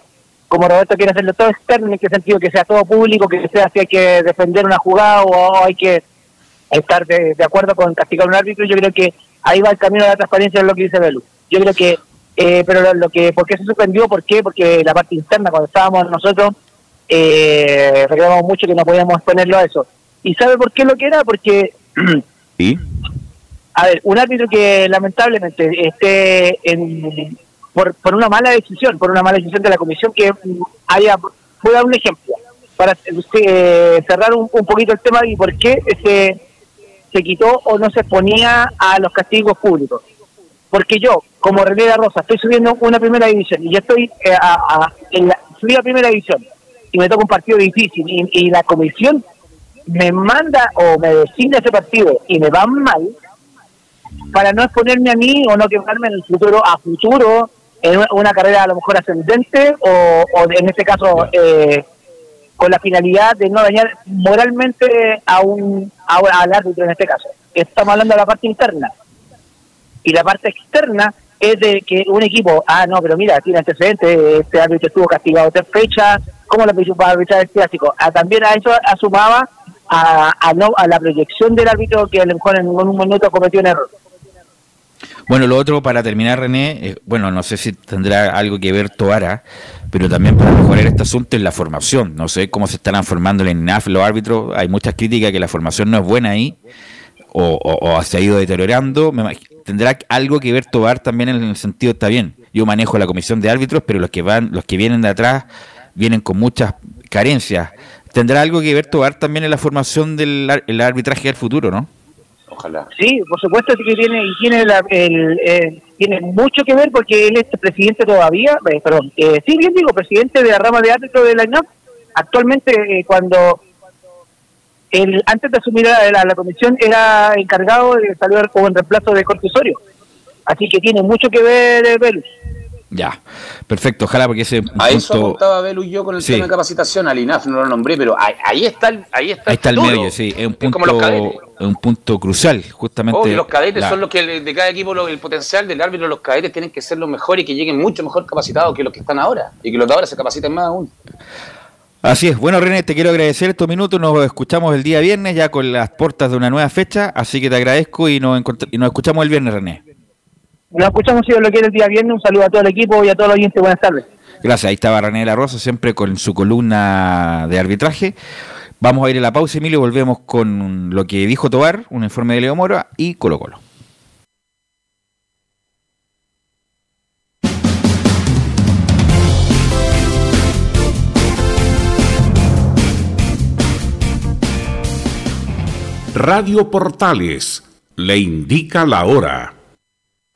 como Roberto quiere hacerlo todo externo, en qué sentido que sea todo público, que sea si hay que defender una jugada o hay que estar de, acuerdo con castigar un árbitro, yo creo que ahí va el camino de la transparencia, es lo que dice Belu. Yo creo que, eh, pero lo, que, ¿por qué se suspendió? ¿Por qué? Porque la parte interna, cuando estábamos nosotros, eh, reclamamos mucho que no podíamos ponerlo a eso. ¿Y sabe por qué lo que era? Porque... ¿Sí? *clears throat* A ver, un árbitro que lamentablemente esté en, por, por una mala decisión, por una mala decisión de la comisión que haya, voy a dar un ejemplo, para eh, cerrar un, poquito el tema y por qué se, se quitó o no se ponía a los castigos públicos. Porque yo, como René de Rosa, estoy subiendo una primera división y yo estoy eh, a, en la, primera división y me toca un partido difícil y, la comisión me manda o me designa ese partido y me va mal, para no exponerme a mí o no quemarme en el futuro, a futuro, en una, carrera a lo mejor ascendente o, en este caso eh, con la finalidad de no dañar moralmente a un al árbitro en este caso. Estamos hablando de la parte interna. Y la parte externa es de que un equipo, ah, no, pero mira, tiene antecedentes, este árbitro estuvo castigado tres fechas, ¿cómo lo pidió para arbitrar el clásico? Ah, también a eso asumaba a, a, no, a la proyección del árbitro que a lo mejor en un minuto cometió un error. Bueno, lo otro para terminar, René, eh, bueno, no sé si tendrá algo que ver Toara, pero también para mejorar este asunto es la formación. No sé cómo se estarán formando en INAF los árbitros. Hay muchas críticas que la formación no es buena ahí o, se ha ido deteriorando. tendrá algo que ver Tobar también en el sentido, está bien, yo manejo la comisión de árbitros, pero los que van, los que vienen de atrás vienen con muchas carencias. ¿Tendrá algo que ver Tobar también en la formación del arbitraje del futuro, no? Ojalá. Sí, por supuesto que tiene y tiene la, el, eh, tiene mucho que ver porque él es presidente todavía, eh, perdón, eh, sí bien digo, presidente de la rama de árbitro de la INAP. Actualmente eh, cuando él antes de asumir la, la, comisión era encargado de saludar como en reemplazo de Cortesorio. Así que tiene mucho que ver eh, Velus. Ya, perfecto, ojalá porque ese A eso apuntaba Belu yo con el tema de capacitación, al INAF no lo nombré, pero ahí, ahí está el, ahí está, ahí está el medio, sí, es un punto, un punto crucial, justamente. Oh, los cadetes son los que de cada equipo el potencial del árbitro, los cadetes tienen que ser los mejores y que lleguen mucho mejor capacitados que los que están ahora, y que los de ahora se capaciten más aún. Así es, bueno René, te quiero agradecer estos minutos, nos escuchamos el día viernes ya con las puertas de una nueva fecha, así que te agradezco y nos, y nos escuchamos el viernes René. Nos escuchamos si Dios lo quiere el día viernes. Un saludo a todo el equipo y a todos los oyentes. Buenas tardes. Gracias. Ahí estaba René la Rosa, siempre con su columna de arbitraje. Vamos a ir a la pausa, Emilio, y volvemos con lo que dijo Tobar, un informe de Leo Mora y Colo Colo. Radio Portales le indica la hora.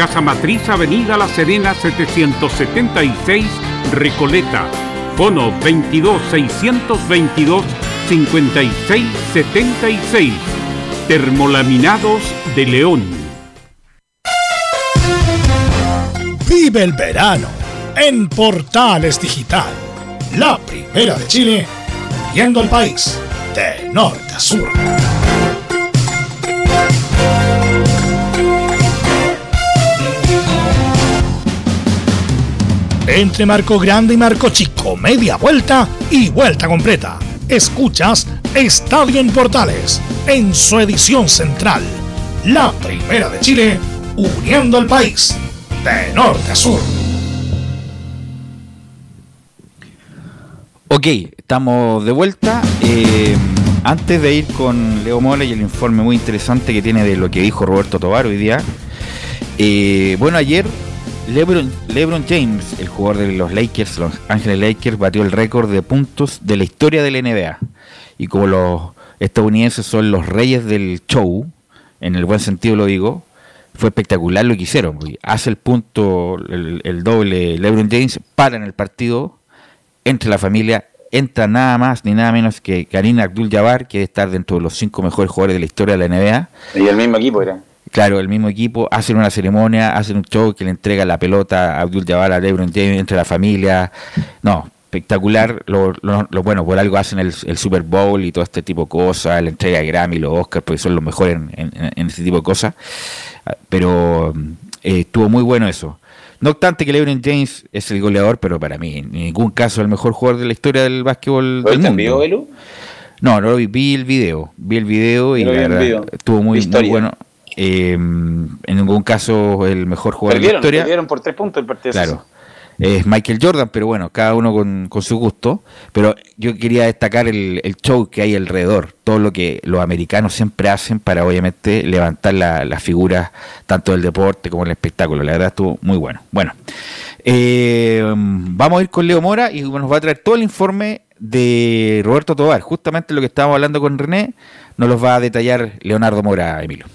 Casa Matriz, Avenida La Serena 776, Recoleta. Fono 22 622 5676. Termolaminados de León. Vive el verano en Portales Digital. La primera de Chile, viendo el país de norte a sur. Entre Marco Grande y Marco Chico, media vuelta y vuelta completa. Escuchas Estadio en Portales en su edición central. La primera de Chile, uniendo al país de norte a sur. Ok, estamos de vuelta. Eh, antes de ir con Leo Mola y el informe muy interesante que tiene de lo que dijo Roberto Tobar hoy día. Eh, bueno, ayer LeBron, LeBron James, el jugador de los Lakers, los Ángeles Lakers, batió el récord de puntos de la historia de la NBA. Y como los estadounidenses son los reyes del show, en el buen sentido lo digo, fue espectacular lo que hicieron. Hace el punto, el, doble LeBron James, para en el partido, entre la familia, entra nada más ni nada menos que Karina Abdul-Jabbar, que debe estar dentro de los cinco mejores jugadores de la historia de la NBA. Y el mismo equipo era. Claro, el mismo equipo, hacen una ceremonia, hacen un show que le entrega la pelota a Abdul Jabbar, a LeBron James, entre la familia. No, espectacular. Lo, bueno, por algo hacen el, Super Bowl y todo este tipo de cosas, la entrega de Grammy, los Oscars, porque son los mejores en, en, este tipo de cosas. Pero eh, estuvo muy bueno eso. No obstante que LeBron James es el goleador, pero para mí en ningún caso el mejor jugador de la historia del básquetbol del mundo. No, no vi, vi el video, vi el video y la verdad, estuvo muy, muy bueno eh, en ningún caso el mejor jugador de la historia. Perdieron por tres puntos el partido. Claro. es Michael Jordan, pero bueno, cada uno con, su gusto. Pero yo quería destacar el, show que hay alrededor, todo lo que los americanos siempre hacen para obviamente levantar las figuras tanto del deporte como del espectáculo. La verdad estuvo muy bueno. Bueno, eh, vamos a ir con Leo Mora y nos va a traer todo el informe de Roberto Tobar, justamente lo que estábamos hablando con René, nos los va a detallar Leonardo Mora, Emilio.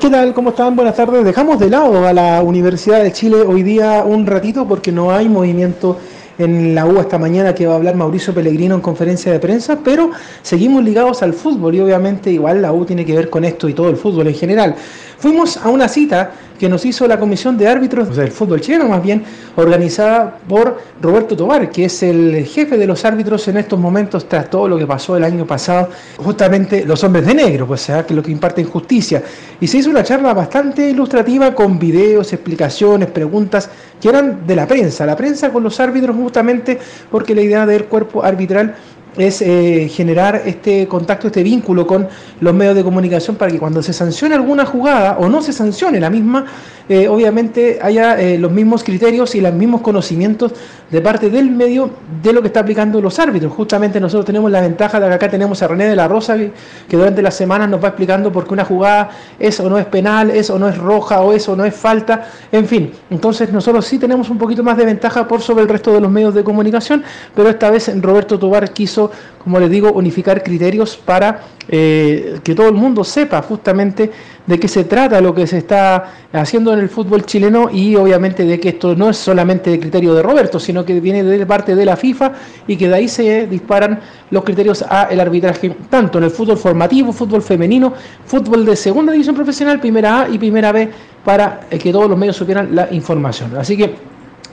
¿Qué tal? ¿Cómo están? Buenas tardes. Dejamos de lado a la Universidad de Chile hoy día un ratito porque no hay movimiento en la U esta mañana que va a hablar Mauricio Pellegrino en conferencia de prensa, pero seguimos ligados al fútbol y obviamente igual la U tiene que ver con esto y todo el fútbol en general. Fuimos a una cita que nos hizo la Comisión de Árbitros del Fútbol Chileno, más bien organizada por Roberto Tobar, que es el jefe de los árbitros en estos momentos tras todo lo que pasó el año pasado, justamente los hombres de negro, pues sea que lo que imparten justicia. Y se hizo una charla bastante ilustrativa con videos, explicaciones, preguntas que eran de la prensa, la prensa con los árbitros justamente porque la idea del cuerpo arbitral es eh, generar este contacto, este vínculo con los medios de comunicación para que cuando se sancione alguna jugada o no se sancione la misma, eh, obviamente haya eh, los mismos criterios y los mismos conocimientos de parte del medio de lo que está aplicando los árbitros. Justamente nosotros tenemos la ventaja de que acá tenemos a René de la Rosa, que durante las semanas nos va explicando por qué una jugada es o no es penal, es o no es roja, o es o no es falta, en fin. Entonces nosotros sí tenemos un poquito más de ventaja por sobre el resto de los medios de comunicación, pero esta vez Roberto Tobar quiso, como les digo, unificar criterios para eh, que todo el mundo sepa justamente de qué se trata lo que se está haciendo en el fútbol chileno y obviamente de que esto no es solamente de criterio de Roberto, sino que viene de parte de la FIFA y que de ahí se disparan los criterios a el arbitraje, tanto en el fútbol formativo, fútbol femenino, fútbol de segunda división profesional, primera A y primera B, para que todos los medios supieran la información. Así que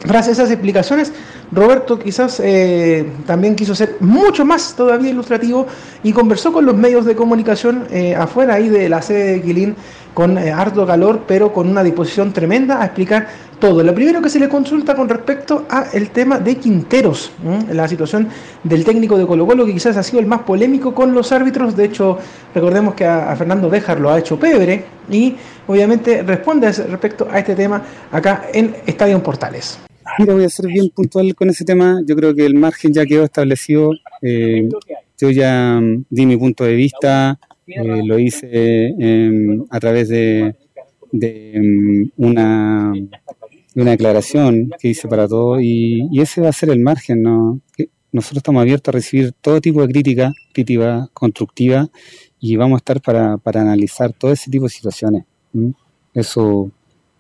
Gracias a esas explicaciones, Roberto quizás eh, también quiso ser mucho más todavía ilustrativo y conversó con los medios de comunicación eh, afuera ahí de la sede de Quilín con eh, harto calor, pero con una disposición tremenda a explicar todo. Lo primero que se le consulta con respecto a el tema de Quinteros, la situación del técnico de Colo Colo, que quizás ha sido el más polémico con los árbitros. De hecho, recordemos que a, Fernando Béjar lo ha hecho pebre y obviamente responde respecto a este tema acá en Estadio Portales. Mira, voy a ser bien puntual con ese tema. Yo creo que el margen ya quedó establecido. Eh, yo ya mm, di mi punto de vista, eh, lo hice em, a través de, mm, una, una declaración que hice para todos y, ese va a ser el margen. ¿no? nosotros estamos abiertos a recibir todo tipo de crítica, crítica constructiva y vamos a estar para, para analizar todo ese tipo de situaciones. Eso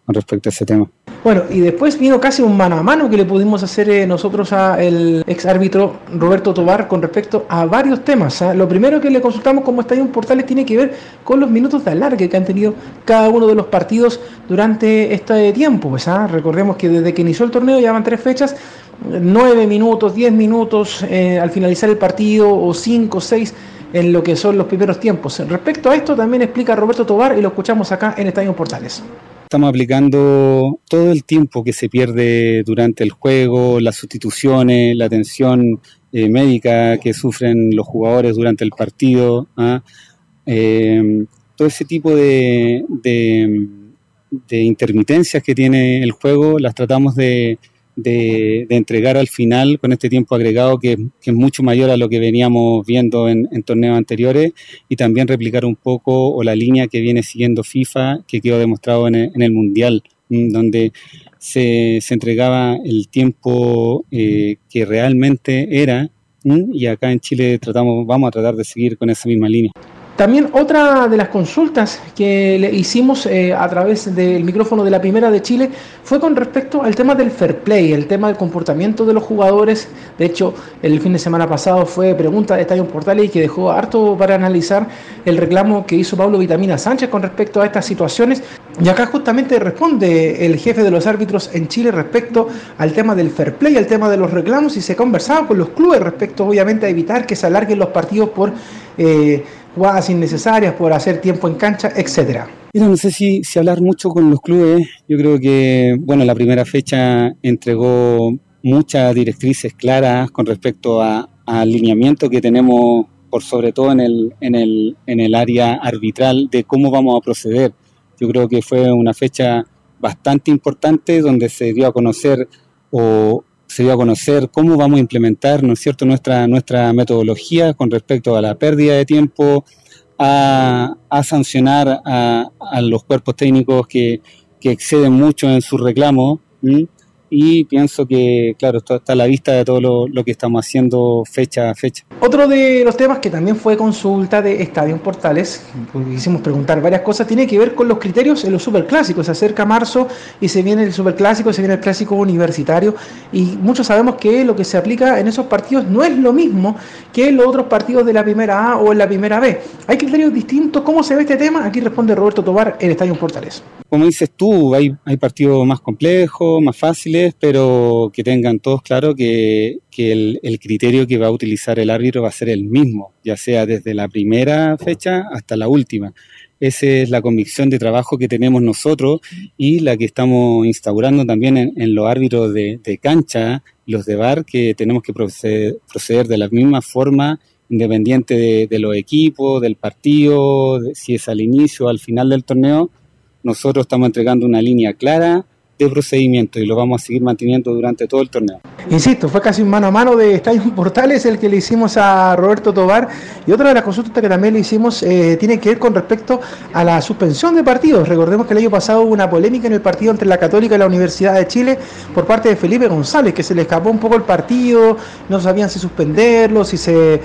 con respecto a ese tema. Bueno, y después vino casi un mano a mano que le pudimos hacer eh, nosotros al ex árbitro Roberto Tobar con respecto a varios temas. ¿ah? Lo primero que le consultamos como Estadio Portales tiene que ver con los minutos de alargue que han tenido cada uno de los partidos durante este tiempo. Pues, ¿ah? Recordemos que desde que inició el torneo ya van tres fechas, nueve minutos, diez minutos eh, al finalizar el partido o cinco, seis en lo que son los primeros tiempos. Respecto a esto también explica Roberto Tobar y lo escuchamos acá en Estadio Portales. Estamos aplicando todo el tiempo que se pierde durante el juego, las sustituciones, la atención eh, médica que sufren los jugadores durante el partido. ¿ah? Eh, todo ese tipo de, de intermitencias que tiene el juego las tratamos de, de, entregar al final con este tiempo agregado que, es mucho mayor a lo que veníamos viendo en, torneos anteriores y también replicar un poco o la línea que viene siguiendo FIFA que quedó demostrado en el, Mundial, donde se, se, entregaba el tiempo eh, que realmente era y acá en Chile tratamos, vamos a tratar de seguir con esa misma línea. También otra de las consultas que le hicimos eh, a través del micrófono de la Primera de Chile fue con respecto al tema del fair play, el tema del comportamiento de los jugadores. De hecho, el fin de semana pasado fue pregunta de Estadio Portales y que dejó harto para analizar el reclamo que hizo Pablo Vitamina Sánchez con respecto a estas situaciones. Y acá justamente responde el jefe de los árbitros en Chile respecto al tema del fair play, al tema de los reclamos y se conversaba con los clubes respecto obviamente a evitar que se alarguen los partidos por... Eh, jugadas innecesarias, por hacer tiempo en cancha, etcétera. No sé si, si hablar mucho con los clubes. Yo creo que, bueno, la primera fecha entregó muchas directrices claras con respecto a, alineamiento que tenemos, por sobre todo en el, en, el, en el área arbitral, de cómo vamos a proceder. Yo creo que fue una fecha bastante importante donde se dio a conocer o se dio a conocer cómo vamos a implementar, ¿no es cierto?, nuestra, nuestra metodología con respecto a la pérdida de tiempo, a, sancionar a, los cuerpos técnicos que, exceden mucho en su reclamo y pienso que, claro, esto está a la vista de todo lo, que estamos haciendo fecha a fecha. Otro de los temas que también fue consulta de Estadio Portales, quisimos preguntar varias cosas, tiene que ver con los criterios en los superclásicos. Se acerca marzo y se viene el superclásico, se viene el clásico universitario y muchos sabemos que lo que se aplica en esos partidos no es lo mismo que en los otros partidos de la primera A o en la primera B. ¿Hay criterios distintos? ¿Cómo se ve este tema? Aquí responde Roberto Tobar en Estadio Portales como dices tú, hay, hay partidos más complejos, más fáciles, pero que tengan todos claro que, el, el, criterio que va a utilizar el árbitro va a ser el mismo, ya sea desde la primera fecha hasta la última. Esa es la convicción de trabajo que tenemos nosotros y la que estamos instaurando también en, los árbitros de, de, cancha, los de bar, que tenemos que proceder, proceder de la misma forma independiente de, de los equipos, del partido, si es al inicio o al final del torneo, nosotros estamos entregando una línea clara de procedimiento y lo vamos a seguir manteniendo durante todo el torneo. Insisto, fue casi un mano a mano de Estadio Portales el que le hicimos a Roberto Tobar y otra de las consultas que también le hicimos eh, tiene que ver con respecto a la suspensión de partidos. Recordemos que el año pasado hubo una polémica en el partido entre la Católica y la Universidad de Chile por parte de Felipe González, que se le escapó un poco el partido, no sabían si suspenderlo, si se,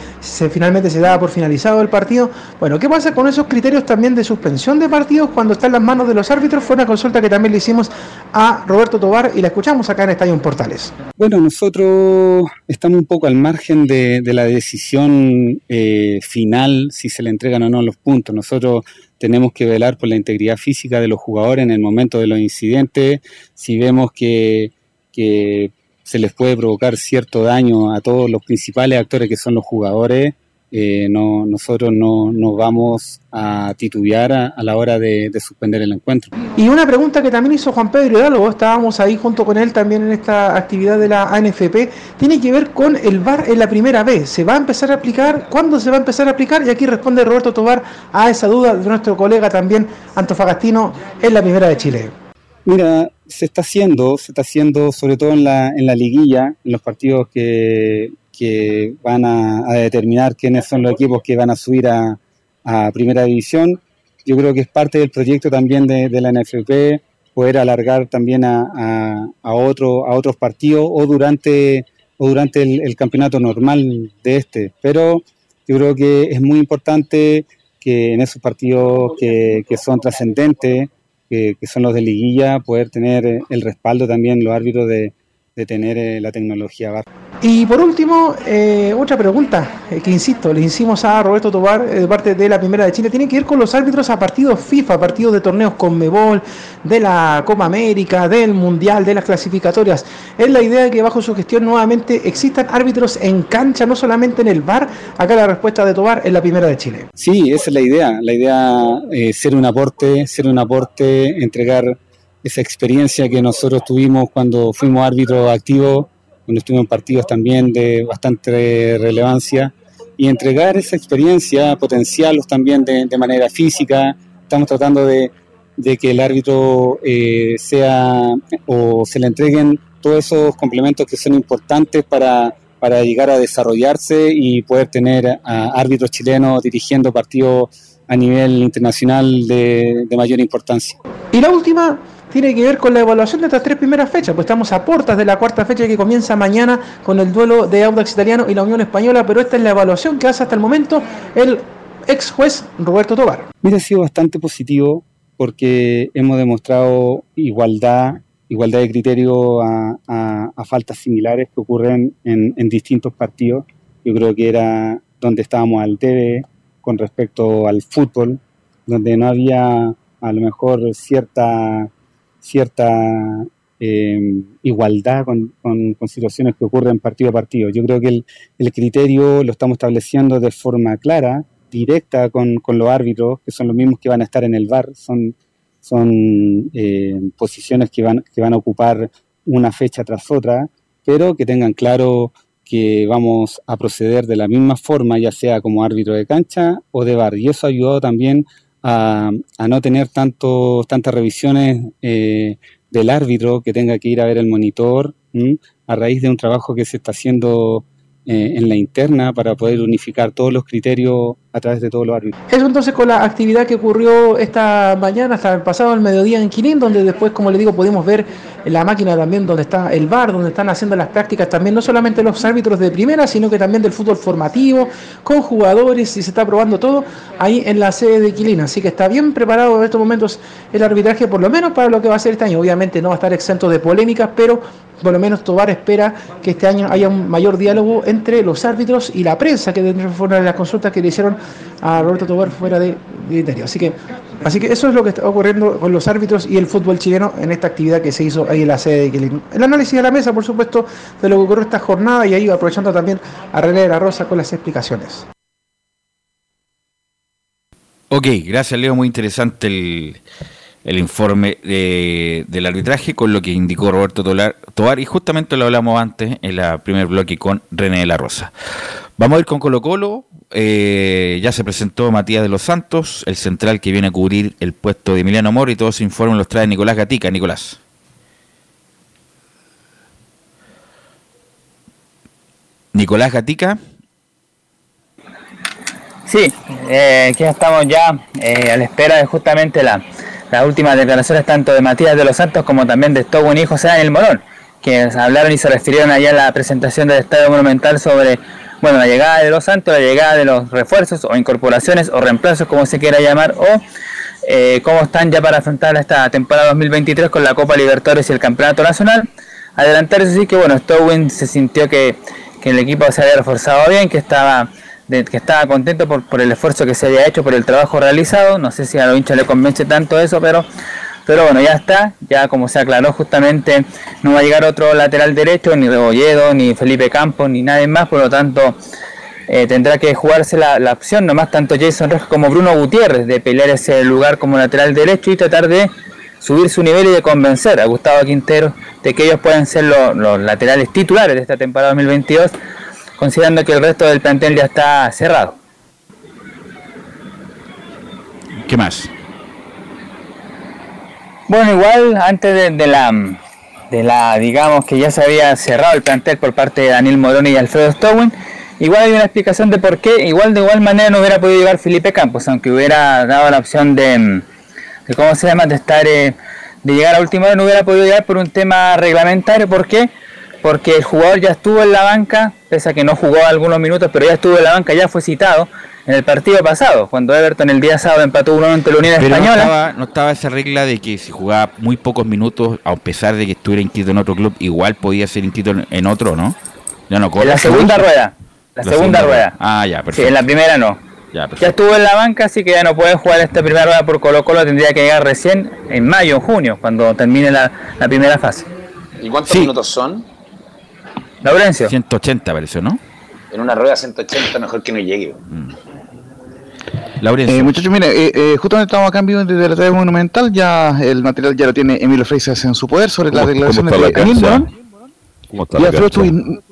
finalmente se daba por finalizado el partido. Bueno, ¿qué pasa con esos criterios también de suspensión de partidos cuando está en las manos de los árbitros? Fue una consulta que también le hicimos a Roberto Tobar y la escuchamos acá en Estadio Portales. Bueno, nosotros estamos un poco al margen de, la decisión eh, final si se le entregan o no los puntos. Nosotros tenemos que velar por la integridad física de los jugadores en el momento de los incidentes. Si vemos que se les puede provocar cierto daño a todos los principales actores que son los jugadores, eh, no, nosotros no vamos a titubear a, la hora de, suspender el encuentro. Y una pregunta que también hizo Juan Pedro Hidalgo, estábamos ahí junto con él también en esta actividad de la ANFP, tiene que ver con el VAR en la primera vez. ¿Se va a empezar a aplicar? ¿Cuándo se va a empezar a aplicar? Y aquí responde Roberto Tobar a esa duda de nuestro colega también antofagastino en la primera de Chile. Mira, se está haciendo, se está haciendo sobre todo en la, en la liguilla, en los partidos que, que van a, determinar quiénes son los equipos que van a subir a, Primera División. Yo creo que es parte del proyecto también de, la NFP poder alargar también a, a, otro, a otros partidos o durante, el, campeonato normal de este. Pero yo creo que es muy importante que en esos partidos que, son trascendentes, que, son los de liguilla, poder tener el respaldo también los árbitros de, de tener eh, la tecnología. Y por último, eh, otra pregunta eh, que insisto, le hicimos a Roberto Tobar de parte de la Primera de Chile, tiene que ver con los árbitros a partidos FIFA, partidos de torneos con Mebol, de la Copa América, del Mundial, de las clasificatorias. Es la idea de que bajo su gestión nuevamente existan árbitros en cancha, no solamente en el VAR. Acá la respuesta de Tobar es la Primera de Chile. Sí, esa es la idea. La idea es ser un aporte, ser un aporte, entregar esa experiencia que nosotros tuvimos cuando fuimos árbitros activos, cuando estuvimos en partidos también de bastante relevancia, y entregar esa experiencia, potenciarlos también de, manera física. Estamos tratando de, que el árbitro eh, sea o se le entreguen todos esos complementos que son importantes para, para llegar a desarrollarse y poder tener a árbitros chilenos dirigiendo partidos a nivel internacional de, de mayor importancia. Y la última, tiene que ver con la evaluación de estas tres primeras fechas, pues estamos a puertas de la cuarta fecha que comienza mañana con el duelo de Audax Italiano y la Unión Española, pero esta es la evaluación que hace hasta el momento el ex juez Roberto Tobar. Mira, ha sido bastante positivo porque hemos demostrado igualdad, igualdad de criterio a, faltas similares que ocurren en, en, distintos partidos. Yo creo que era donde estábamos al TV con respecto al fútbol, donde no había a lo mejor cierta cierta eh, igualdad con, situaciones que ocurren partido a partido. Yo creo que el, criterio lo estamos estableciendo de forma clara, directa con, los árbitros, que son los mismos que van a estar en el bar, son, eh, posiciones que van, que van a ocupar una fecha tras otra, pero que tengan claro que vamos a proceder de la misma forma, ya sea como árbitro de cancha o de bar. Y eso ha ayudado también a, no tener tanto, tantas revisiones eh, del árbitro que tenga que ir a ver el monitor a raíz de un trabajo que se está haciendo eh, en la interna para poder unificar todos los criterios a través de todos los árbitros. Eso entonces con la actividad que ocurrió esta mañana hasta el pasado el mediodía en Quilín, donde después, como le digo, pudimos ver la máquina también donde está el bar, donde están haciendo las prácticas también, no solamente los árbitros de primera, sino que también del fútbol formativo, con jugadores y se está probando todo ahí en la sede de Quilín. Así que está bien preparado en estos momentos el arbitraje, por lo menos para lo que va a ser este año. Obviamente no va a estar exento de polémicas, pero por lo menos Tobar espera que este año haya un mayor diálogo entre los árbitros y la prensa, que una de las consultas que le hicieron a Roberto Tobar fuera de criterio. Así que, así que eso es lo que está ocurriendo con los árbitros y el fútbol chileno en esta actividad que se hizo ahí en la sede de Quilín. El análisis de la mesa, por supuesto, de lo que ocurrió esta jornada y ahí aprovechando también a René de la Rosa con las explicaciones. Ok, gracias Leo, muy interesante el, el informe del arbitraje con lo que indicó Roberto Tobar y justamente lo hablamos antes en la primer bloque con René de la Rosa. Vamos a ir con Colo Colo, eh, ya se presentó Matías de los Santos, el central que viene a cubrir el puesto de Emiliano Moro y todos los informes los trae Nicolás Gatica. Nicolás. Nicolás Gatica. Sí, eh, aquí estamos ya eh, a la espera de justamente la, las últimas declaraciones tanto de Matías de los Santos como también de Stowen y José Daniel Morón, que hablaron y se refirieron allá en la presentación del Estadio Monumental sobre bueno, la llegada de los Santos, la llegada de los refuerzos o incorporaciones o reemplazos, como se quiera llamar, o eh, cómo están ya para afrontar esta temporada 2023 con la Copa Libertadores y el Campeonato Nacional. Adelantar eso sí que bueno, Stowen se sintió que, que el equipo se había reforzado bien, que estaba que estaba contento por, por, el esfuerzo que se había hecho, por el trabajo realizado. No sé si a los hinchas le convence tanto eso, pero, pero bueno, ya está. Ya como se aclaró justamente, no va a llegar otro lateral derecho, ni Rebolledo, ni Felipe Campos, ni nadie más. Por lo tanto, eh, tendrá que jugarse la, opción, nomás tanto Jason Rojas como Bruno Gutiérrez, de pelear ese lugar como lateral derecho y tratar de subir su nivel y de convencer a Gustavo Quintero de que ellos pueden ser los laterales titulares de esta temporada 2022 considerando que el resto del plantel ya está cerrado. ¿Qué más? Bueno, igual antes de, la de la digamos que ya se había cerrado el plantel por parte de Daniel Moroni y Alfredo Stowen, igual hay una explicación de por qué, igual de igual manera no hubiera podido llegar Felipe Campos, aunque hubiera dado la opción de, de cómo se llama, de estar eh, de llegar a última hora, no hubiera podido llegar por un tema reglamentario, ¿por qué? porque el jugador ya estuvo en la banca, pese a que no jugó algunos minutos, pero ya estuvo en la banca, ya fue citado en el partido pasado, cuando Everton el día sábado empató uno ante la Unión Española. No estaba, no estaba, esa regla de que si jugaba muy pocos minutos, a pesar de que estuviera inscrito en otro club, igual podía ser inscrito en otro, ¿no? Ya no En la segunda rueda. La, segunda, rueda. Ah, ya, perfecto. Sí, en la primera no. Ya, ya, estuvo en la banca, así que ya no puede jugar esta primera rueda por Colo Colo, tendría que llegar recién en mayo o junio, cuando termine la, la primera fase. ¿Y cuántos minutos son? Laurencio. 180 parece, ¿no? En una rueda 180 mejor que no llegue. Mm. Eh, muchachos, mire, eh, eh, justamente estamos acá en vivo desde la TV Monumental, ya el material ya lo tiene Emilio Freises en su poder sobre las declaraciones de Morón. ¿Cómo está y Alfredo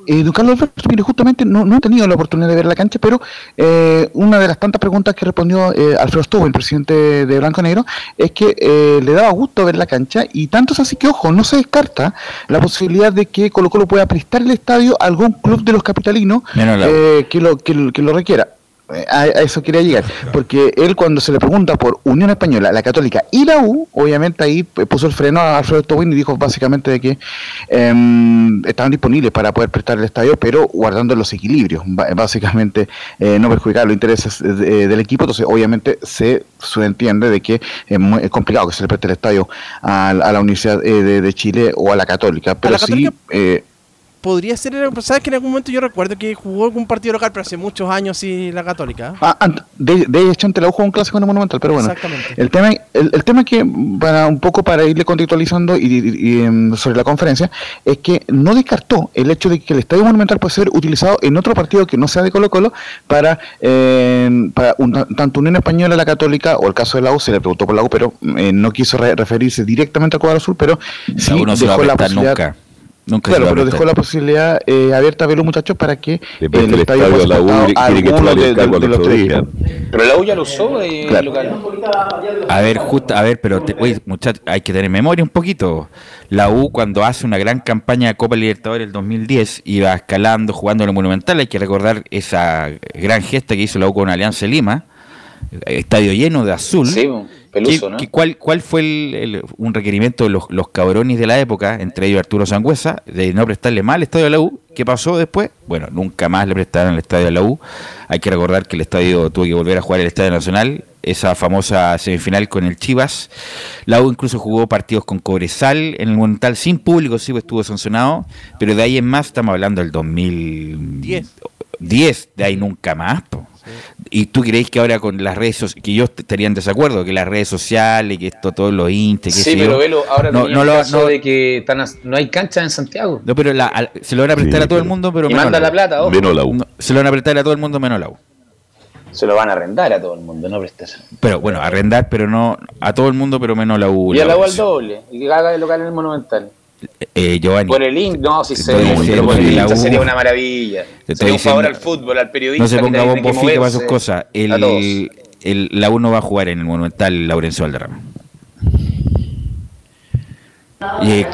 eh, don Carlos Alberto, mire, justamente no, no, he tenido la oportunidad de ver la cancha, pero eh, una de las tantas preguntas que respondió eh, Alfredo Stubo, el presidente de Blanco Negro, es que eh, le daba gusto ver la cancha y tanto es así que, ojo, no se descarta la posibilidad de que Colo Colo pueda prestar el estadio a algún club de los capitalinos que, lo, que, que lo requiera a, eso quería llegar, porque él cuando se le pregunta por Unión Española, la Católica y la U, obviamente ahí puso el freno a Alfredo Tobin y dijo básicamente de que eh, estaban disponibles para poder prestar el estadio, pero guardando los equilibrios, básicamente eh, no perjudicar los intereses del equipo, entonces obviamente se entiende de que es, muy, complicado que se le preste el estadio a, la Universidad eh, de, Chile o a la Católica, pero sí... Eh, podría ser, ¿sabes que en algún momento yo recuerdo que jugó algún partido local, pero hace muchos años sí la Católica? Ah, de, de, hecho ante la U jugó un clásico en el Monumental, pero bueno. Exactamente. El tema, el, el, tema que, para un poco para irle contextualizando y, em, sobre la conferencia, es que no descartó el hecho de que el Estadio Monumental puede ser utilizado en otro partido que no sea de Colo Colo para, eh, para tanto Unión Española, la Católica, o el caso de la U, se le preguntó por la U, pero eh, no quiso referirse directamente al cuadro azul, pero sí dejó la posibilidad... Nunca claro, pero dejó la posibilidad eh, abierta a ver los muchachos para que el, estadio, estadio la U, alguno de, de, de, los tres Pero la U ya lo usó de Claro. local. A ver, justo, a ver, pero te- oye, muchachos, hay que tener memoria un poquito. La U cuando hace una gran campaña de Copa Libertadores el 2010 iba escalando, jugando en el Monumental, hay que recordar esa gran gesta que hizo la U con Alianza Lima, eh, estadio lleno de azul. Sí, peluso, ¿Qué- ¿no? qué- cuál, ¿Cuál fue el- el- un requerimiento de los, los cabrones de la época, entre ellos Arturo Sangüesa, de no prestarle más al estadio de la U? ¿Qué pasó después? Bueno, nunca más le prestaron el estadio de la U. Hay que recordar que el estadio tuvo que volver a jugar el Estadio Nacional, esa famosa semifinal con el Chivas. La U incluso jugó partidos con Cobresal en el Monumental sin público, sí, pues estuvo sancionado, pero de ahí en más estamos hablando del 2010. 10, de ahí nunca más. po. ¿Y tú creéis que ahora con las redes sociales, que yo est- estaría en desacuerdo, que las redes sociales, que esto, todos los intes, que Sí, pero velo, ahora no, no el lo- caso no- de que están as- no hay cancha en Santiago. no, pero la- al- se lo van a prestar Sí, a todo el mundo, pero Y menos manda a la la plata, ojo. Menos la U. No, se lo van a prestar a todo el mundo menos a la U. Se lo van a arrendar a todo el mundo, no prestar. Pero bueno, arrendar, pero no a todo el mundo, pero menos a la U. Y a la U al doble. Y que haga de local en el Monumental. Eh, Giovanni, Por el link, no, si se U- sería una maravilla. Te Sería un favor al fútbol, al periodista. no se ponga bombo que para sus cosas. El, el- la U no va a jugar en el Monumental Laurencio Valderrama. Y,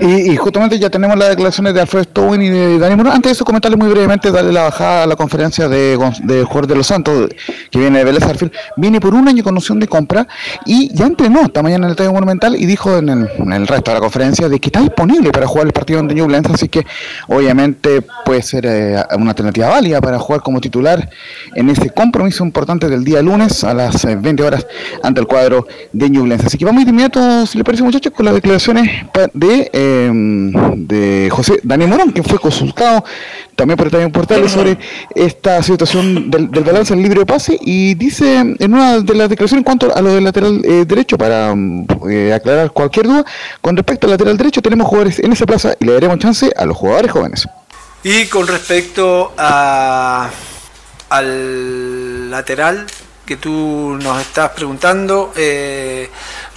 Y, justamente ya tenemos las declaraciones de Alfredo Stowin y de Dani Morón. Antes de eso, comentarle muy brevemente, darle la bajada a la conferencia de, de Juan de los Santos, que viene de Vélez Arfield. Viene por un año con opción de compra y ya entrenó esta mañana en el Estadio Monumental y dijo en el, resto de la conferencia de que está disponible para jugar el partido en Ñublense, así que obviamente puede ser eh, una alternativa válida para jugar como titular en ese compromiso importante del día lunes a las eh, 20 horas ante el cuadro de Ñublense. Así que vamos de inmediato, si le parece muchachos, con las declaraciones de, eh, de José Daniel Morón, que fue consultado también por el Estadio Portales sobre esta situación del, del balance del libre pase y dice en una de las declaraciones en cuanto a lo del lateral eh, derecho, para mm, eh, aclarar cualquier duda, con respecto al lateral derecho tenemos jugadores en esa plaza y le daremos chance a los jugadores jóvenes. Y con respecto a, al lateral que tú nos estás preguntando, eh,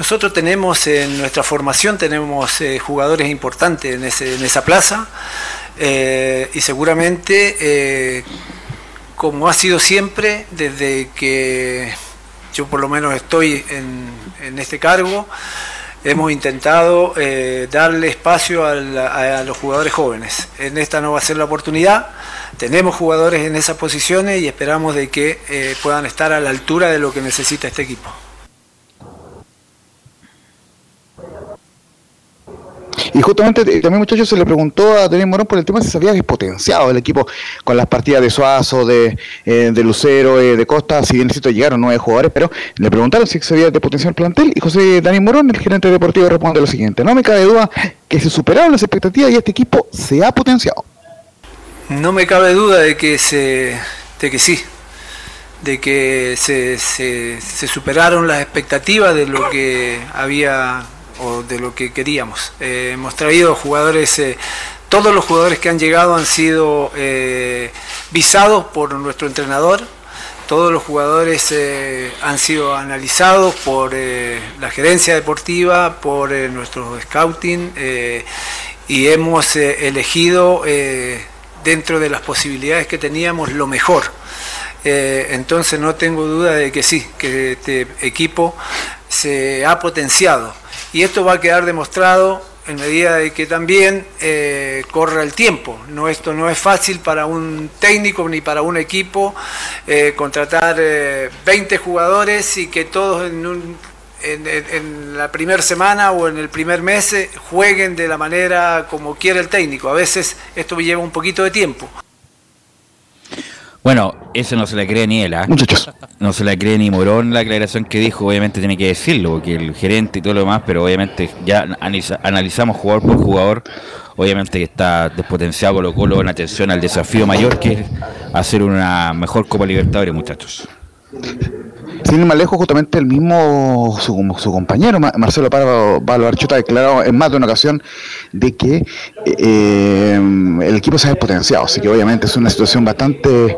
nosotros tenemos en nuestra formación tenemos eh, jugadores importantes en, esa plaza eh, y seguramente, eh, como ha sido siempre, desde que yo por lo menos estoy en, este cargo, hemos intentado darle espacio a, los jugadores jóvenes. En esta no va a ser la oportunidad. Tenemos jugadores en esas posiciones y esperamos de que puedan estar a la altura de lo que necesita este equipo. Y justamente eh, también muchachos se le preguntó a Daniel Morón por el tema si se había despotenciado el equipo con las partidas de Suazo, de, eh, de Lucero, eh, de Costa, si bien necesito llegaron nueve jugadores, pero le preguntaron si se había despotenciado el plantel y José Daniel Morón, el gerente deportivo, responde lo siguiente, no me cabe duda que se superaron las expectativas y este equipo se ha potenciado. No me cabe duda de que se, de que sí, de que se- se superaron las expectativas de lo que había o de lo que queríamos. Eh, hemos traído jugadores, eh, todos los jugadores que han llegado han sido eh, visados por nuestro entrenador. Todos los jugadores han sido analizados por la gerencia deportiva, por nuestro scouting y hemos elegido dentro de las posibilidades que teníamos lo mejor. Entonces no tengo duda de que sí, que este equipo se ha potenciado. Y esto va a quedar demostrado en medida de que también eh, corra el tiempo. No, esto no es fácil para un técnico ni para un equipo eh, contratar eh, 20 jugadores y que todos en- en la primera semana o en el primer mes eh, jueguen de la manera como quiere el técnico. A veces esto lleva un poquito de tiempo. Bueno, eso no se la cree ni él, ¿ah? No se la cree ni Morón la aclaración que dijo, obviamente tiene que decirlo, porque el gerente y todo lo demás, pero obviamente ya analiza- analizamos jugador por jugador, obviamente que está despotenciado Colo Colo en atención al desafío mayor que es hacer una mejor Copa Libertadores, muchachos. Sin ir más lejos, justamente el mismo, su, compañero, Marcelo Pablo Archuta, ha declarado en más de una ocasión de que eh, el equipo se ha despotenciado, así que obviamente es una situación bastante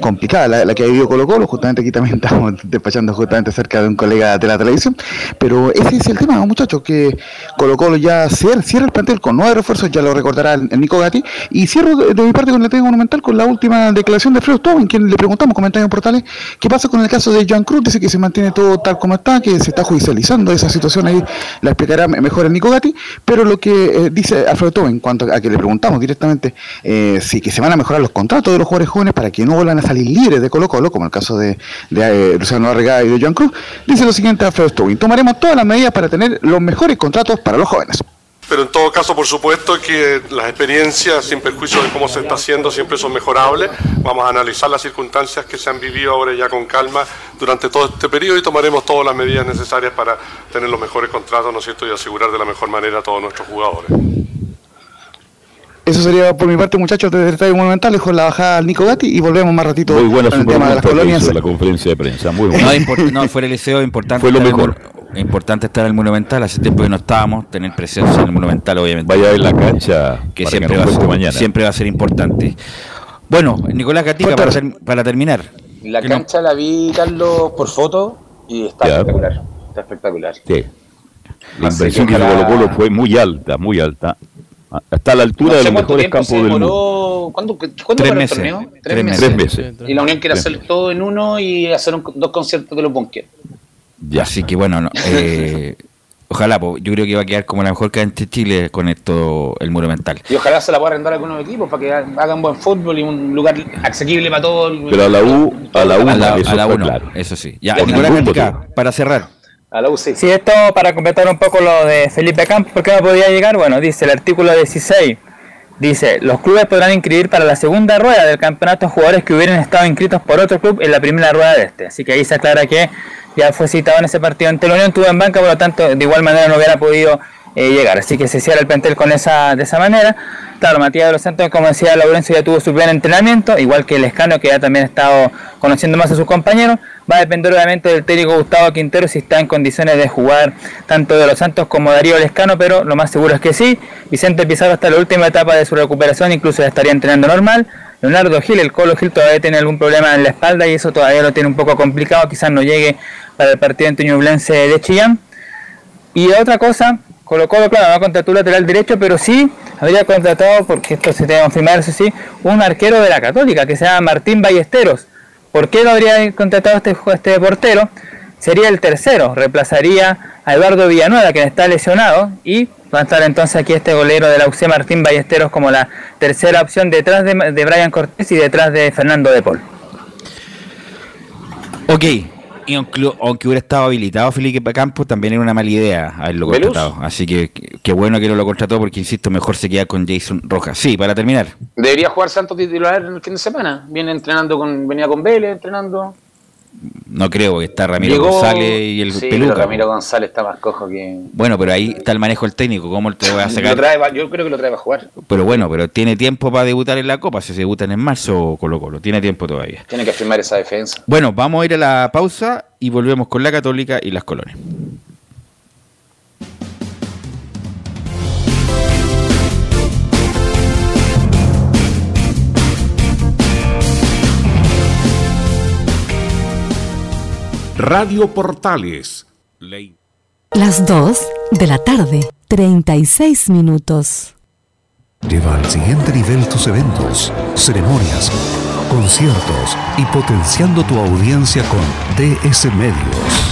complicada la, que ha vivido Colo Colo, justamente aquí también *laughs* estamos despachando justamente cerca de un colega de la televisión, pero ese es el tema, muchachos, que Colo Colo ya cierra, cierra el plantel con nueve refuerzos, ya lo recordará el, Nico Gatti, y cierro de, mi parte con el tema monumental con la última declaración de Fredo en quien le preguntamos, comentarios en portales, qué pasa con el caso de Joan Cruz, dice que se mantiene todo tal como está, que se está judicializando esa situación ahí, la explicará mejor el Nico Gatti, pero lo que eh, dice Alfredo en cuanto a que le preguntamos directamente eh, si que se van a mejorar los contratos de los jugadores jóvenes para que no vuelvan a salir libres de Colo Colo, como el caso de, de eh, Luciano Arregada y de Joan Cruz, dice lo siguiente Alfredo Tobin, tomaremos todas las medidas para tener los mejores contratos para los jóvenes. Pero en todo caso, por supuesto que las experiencias, sin perjuicio de cómo se está haciendo, siempre son mejorables. Vamos a analizar las circunstancias que se han vivido ahora ya con calma durante todo este periodo y tomaremos todas las medidas necesarias para tener los mejores contratos, ¿no es cierto?, y asegurar de la mejor manera a todos nuestros jugadores. Eso sería por mi parte, muchachos, desde el Estadio Monumental, con la bajada al Nico Gatti y volvemos más ratito Muy buena con el tema de las colonias. La conferencia de prensa, muy buena. No, fuera el liceo, importante. Fue lo mejor. Importante estar en el Monumental, hace tiempo que no estábamos, tener presencia en el Monumental, obviamente. Vaya a ver la cancha, que, siempre, va a ser, mañana. siempre va a ser importante. Bueno, Nicolás Gatica, para, para, terminar. La cancha la vi, Carlos, por foto y está espectacular. Está espectacular. Sí. La inversión que hizo Colo Colo fue muy alta, muy alta. Hasta la altura de los mejores campos del mundo. ¿Cuándo, ¿cuándo Tres meses. el torneo? Tres, meses. Tres meses. Y la Unión quiere hacer todo en uno y hacer dos conciertos de los bunkers. Ya. Así que bueno, eh, *laughs* ojalá, yo creo que va a quedar como la mejor cancha de Chile con esto, el Monumental. Y ojalá se la pueda arrendar a algunos equipos para que hagan buen fútbol y un lugar asequible para todos. Pero a la U, a la U, a la, eso, a claro. eso sí. Ya, Nicolás para cerrar. A la UCI. Sí, esto para completar un poco lo de Felipe Campos, ¿por qué no podía llegar? Bueno, dice el artículo 16. Dice, los clubes podrán inscribir para la segunda rueda del campeonato jugadores que hubieran estado inscritos por otro club en la primera rueda de este. Así que ahí se aclara que ya fue citado en ese partido ante la Unión, estuvo en banca, por lo tanto, de igual manera no hubiera podido eh, llegar. Así que se cierra el plantel con esa, de esa manera. Claro, Matías de los Santos, como decía Laurencio, ya tuvo su primer entrenamiento, igual que el Escano, que ya también ha estado conociendo más a sus compañeros. Va a depender obviamente del técnico Gustavo Quintero si está en condiciones de jugar tanto de los Santos como Darío Lescano, pero lo más seguro es que sí. Vicente Pizarro hasta la última etapa de su recuperación, incluso ya estaría entrenando normal. Leonardo Gil, el Colo Gil todavía tiene algún problema en la espalda y eso todavía lo tiene un poco complicado, quizás no llegue para el partido ante Ñublense de Chillán. Y otra cosa, Colo Colo, claro, no contrató lateral derecho, pero sí habría contratado, porque esto se tiene que confirmar, eso sí, un arquero de la Católica que se llama Martín Ballesteros. ¿Por qué lo habría contratado este, este portero? Sería el tercero, reemplazaría a Eduardo Villanueva, quien está lesionado, y va a estar entonces aquí este golero de la UC Martín Ballesteros como la tercera opción detrás de, de Brian Cortés y detrás de Fernando De Paul. Ok, y aunque, hubiera estado habilitado Felipe Campos, también era una mala idea haberlo contratado. Así que qué bueno que no lo contrató porque, insisto, mejor se queda con Jason Rojas. Sí, para terminar. Debería jugar Santos titular en el fin de semana. Viene entrenando con, venía con Vélez, entrenando. No creo que está Ramiro González y el sí, Peluca. Ramiro González está más cojo que. Bueno, pero ahí está el manejo del técnico. ¿Cómo te va a sacar? yo creo que lo trae para jugar. Pero bueno, pero tiene tiempo para debutar en la Copa. Si se debutan en marzo, Colo Colo. Tiene tiempo todavía. Tiene que firmar esa defensa. Bueno, vamos a ir a la pausa y volvemos con la Católica y las colonias. Radio Portales. Las 2 de la tarde, 36 minutos. Lleva al siguiente nivel tus eventos, ceremonias, conciertos y potenciando tu audiencia con DS Medios.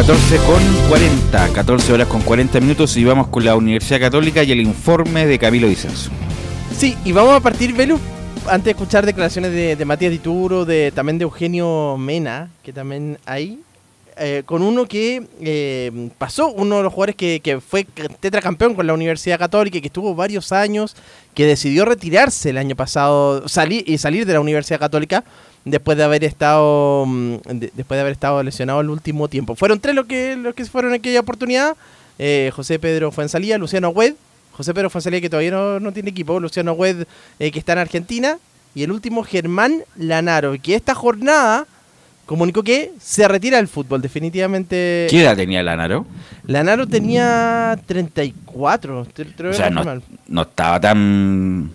14 con 40, 14 horas con 40 minutos y vamos con la Universidad Católica y el informe de Camilo Vicenzo. Sí, y vamos a partir, Velu, antes de escuchar declaraciones de, de Matías Dituro, de, también de Eugenio Mena, que también hay, eh, con uno que eh, pasó, uno de los jugadores que, que fue tetracampeón con la Universidad Católica y que estuvo varios años, que decidió retirarse el año pasado salir y salir de la Universidad Católica después de haber estado mm, de- después de haber estado lesionado el último tiempo. Fueron tres los que los que fueron en aquella oportunidad. Eh, José Pedro Fuensalía, Luciano Wed, José Pedro Fuensalía que todavía no, no tiene equipo, Luciano Wed eh, que está en Argentina y el último Germán Lanaro, que esta jornada comunicó que se retira del fútbol definitivamente. ¿Qué edad tenía Lanaro? Lanaro tenía 34, te- te lo O sea, no estaba tan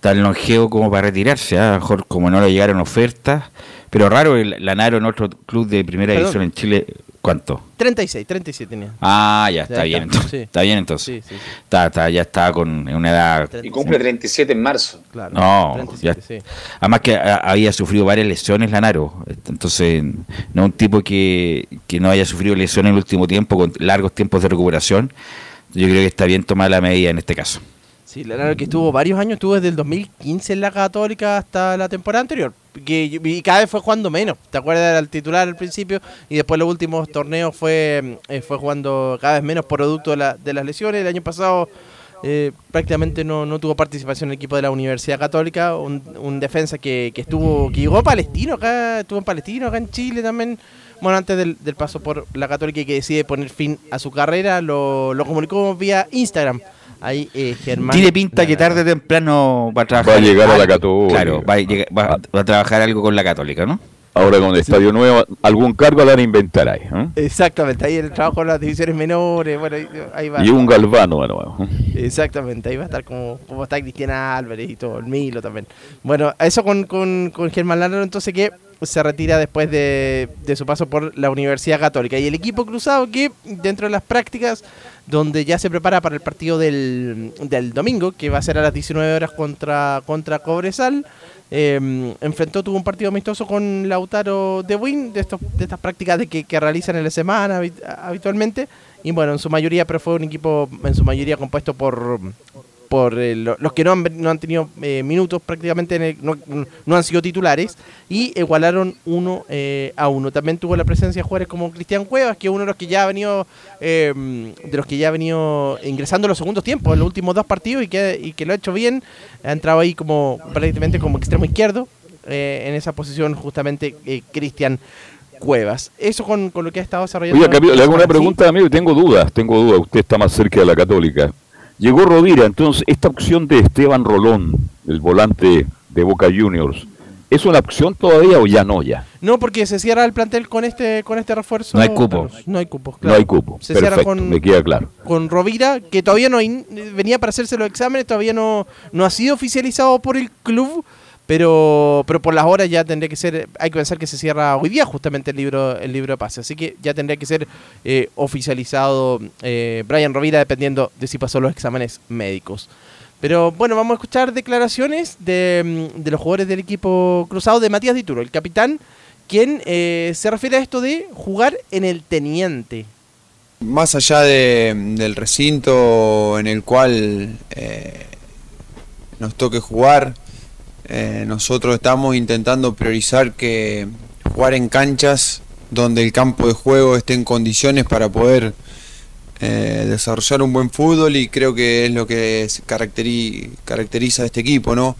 tan longevo como para retirarse, ¿ah? a lo mejor como no le llegaron ofertas, pero raro el Lanaro en otro club de primera Perdón. división en Chile, ¿cuánto? 36, 37 tenía. Ah, ya Ya está está, bien entonces. sí. Está bien entonces. Sí, sí, sí. Está, está- ya está con una edad Y cumple 37 en marzo. Claro. No, 37, ya- sí. además que a- había sufrido varias lesiones Lanaro, entonces no un tipo que, que no haya sufrido lesiones en el último tiempo con largos tiempos de recuperación. Yo creo que está bien tomar la medida en este caso. Sí, Lanaro que estuvo varios años, estuvo desde el 2015 en la Católica hasta la temporada anterior. Que, y cada vez fue jugando menos. ¿Te acuerdas? Era titular al principio y después los últimos torneos fue, eh, fue jugando cada vez menos producto de, la- de las lesiones. El año pasado eh, prácticamente no, no tuvo participación en el equipo de la Universidad Católica. Un, defensa que, que estuvo que llegó a Palestino acá, estuvo en Palestino, acá en Chile también. Bueno, antes del, del paso por la Católica y que decide poner fin a su carrera, lo, lo comunicó vía Instagram. Ahí eh, Germán. Tiene pinta que tarde o temprano va a trabajar. Va a llegar a la. Católica. Claro, va a, llegar- va- va a trabajar algo con la Católica, ¿no? Ahora con el Estadio Nuevo, algún cargo la van a inventar ahí. ¿eh? Exactamente, ahí el trabajo con las divisiones menores, bueno, ahí, va. Y un Galvano de nuevo. ¿eh? Exactamente, ahí va a estar como, como está Cristiana Álvarez y todo, el Milo también. Bueno, eso con, con, con Germán Lanaro, entonces que se retira después de, de su paso por la Universidad Católica. Y el equipo cruzado que dentro de las prácticas, donde ya se prepara para el partido del, del domingo, que va a ser a las 19 horas contra, contra Cobresal, eh, enfrentó, tuvo un partido amistoso con Lautaro de Win, de, estos, de estas prácticas de que, que realizan en la semana habi- habitualmente. Y bueno, en su mayoría, pero fue un equipo en su mayoría compuesto por por eh, lo- los que no han, no han tenido eh, minutos prácticamente en el- no, no han sido titulares y igualaron uno eh, a uno. También tuvo la presencia de jugadores como Cristian Cuevas que es uno de los que ya ha venido eh, de los que ya ha venido ingresando en los segundos tiempos en los últimos dos partidos y que, y que lo ha hecho bien. Ha entrado ahí como prácticamente como extremo izquierdo eh, en esa posición justamente eh, Cristian Cuevas. Eso con, con lo que ha estado desarrollando Oiga, Camilo, le hago una pregunta a mí, tengo dudas, tengo dudas, usted está más cerca de la Católica. Llegó Rovira, entonces, esta opción de Esteban Rolón, el volante de Boca Juniors, ¿es una opción todavía o ya no ya? No, porque se cierra el plantel con este con este refuerzo. No hay cupo. Carlos. No hay cupos, No claro. hay cupo, Se cierra perfecto, con, me queda claro. con Rovira, que todavía no venía para hacerse los exámenes, todavía no, no ha sido oficializado por el club, pero pero por las horas ya tendría que ser, hay que pensar que se cierra hoy día justamente el libro el libro de pase, así que ya tendría que ser eh, oficializado eh, Brian Rovira dependiendo de si pasó los exámenes médicos. Pero bueno, vamos a escuchar declaraciones de, mm, de los jugadores del equipo cruzado de Matías Dituro, el capitán, quien eh, se refiere a esto de jugar en el teniente. Más allá de, del recinto en el cual eh, nos toque jugar, eh, nosotros estamos intentando priorizar que jugar en canchas donde el campo de juego esté en condiciones para poder eh, desarrollar un buen fútbol y creo que es lo que caracteriza a este equipo, ¿no?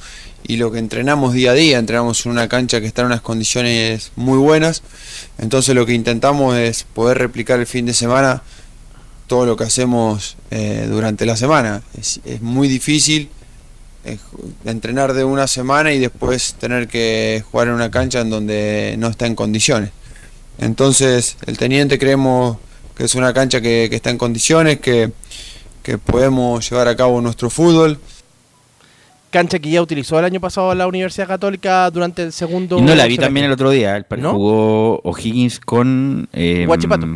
Y lo que entrenamos día a día, entrenamos en una cancha que está en unas condiciones muy buenas, entonces lo que intentamos es poder replicar el fin de semana todo lo que hacemos eh, durante la semana. Es, muy difícil entrenar de una semana y después tener que jugar en una cancha en donde no está en condiciones. Entonces, el teniente creemos que es una cancha que, que está en condiciones, que, que podemos llevar a cabo nuestro fútbol. Cancha que ya utilizó el año pasado la Universidad Católica durante el segundo. Y no la vi semestre. también el otro día. El ¿No? Jugó O'Higgins con. eh, Huachipato.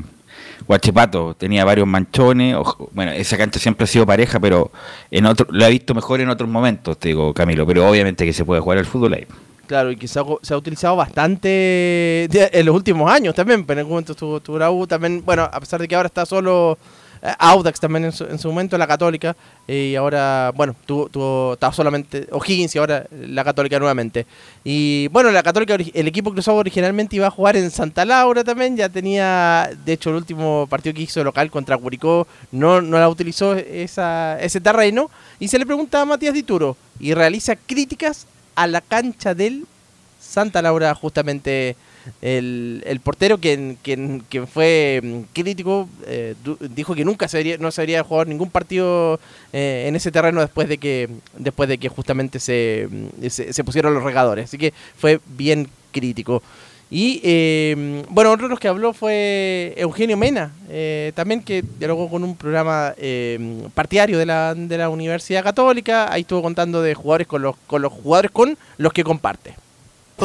Huachipato. Tenía varios manchones. Oj- Bueno, esa cancha siempre ha sido pareja, pero en otro, lo he visto mejor en otros momentos, te digo, Camilo. Pero obviamente que se puede jugar al fútbol ahí. Claro, y que se ha, utilizado bastante en los últimos años también, pero en algún momento estuvo, estuvo la también, bueno, a pesar de que ahora está solo Audax también en su, en su momento, la Católica, y ahora, bueno, tuvo, tuvo, estaba solamente O'Higgins y ahora la Católica nuevamente. Y bueno, la Católica, el equipo cruzado originalmente iba a jugar en Santa Laura también, ya tenía, de hecho, el último partido que hizo local contra Curicó, no, no la utilizó esa, ese terreno, y se le pregunta a Matías Dituro, y realiza críticas a la cancha del Santa Laura, justamente el, el portero quien, quien, quien fue mm, crítico, eh, dijo que nunca se debería- no se debería jugar ningún partido eh, en ese terreno después de que después de que justamente se, mm, se, se pusieron los regadores. Así que fue bien crítico. Y eh, bueno, otro de los que habló fue Eugenio Mena, eh, también que dialogó con un programa eh, partidario de la, de la Universidad Católica. Ahí estuvo contando de jugadores con los, con los jugadores con los que comparte.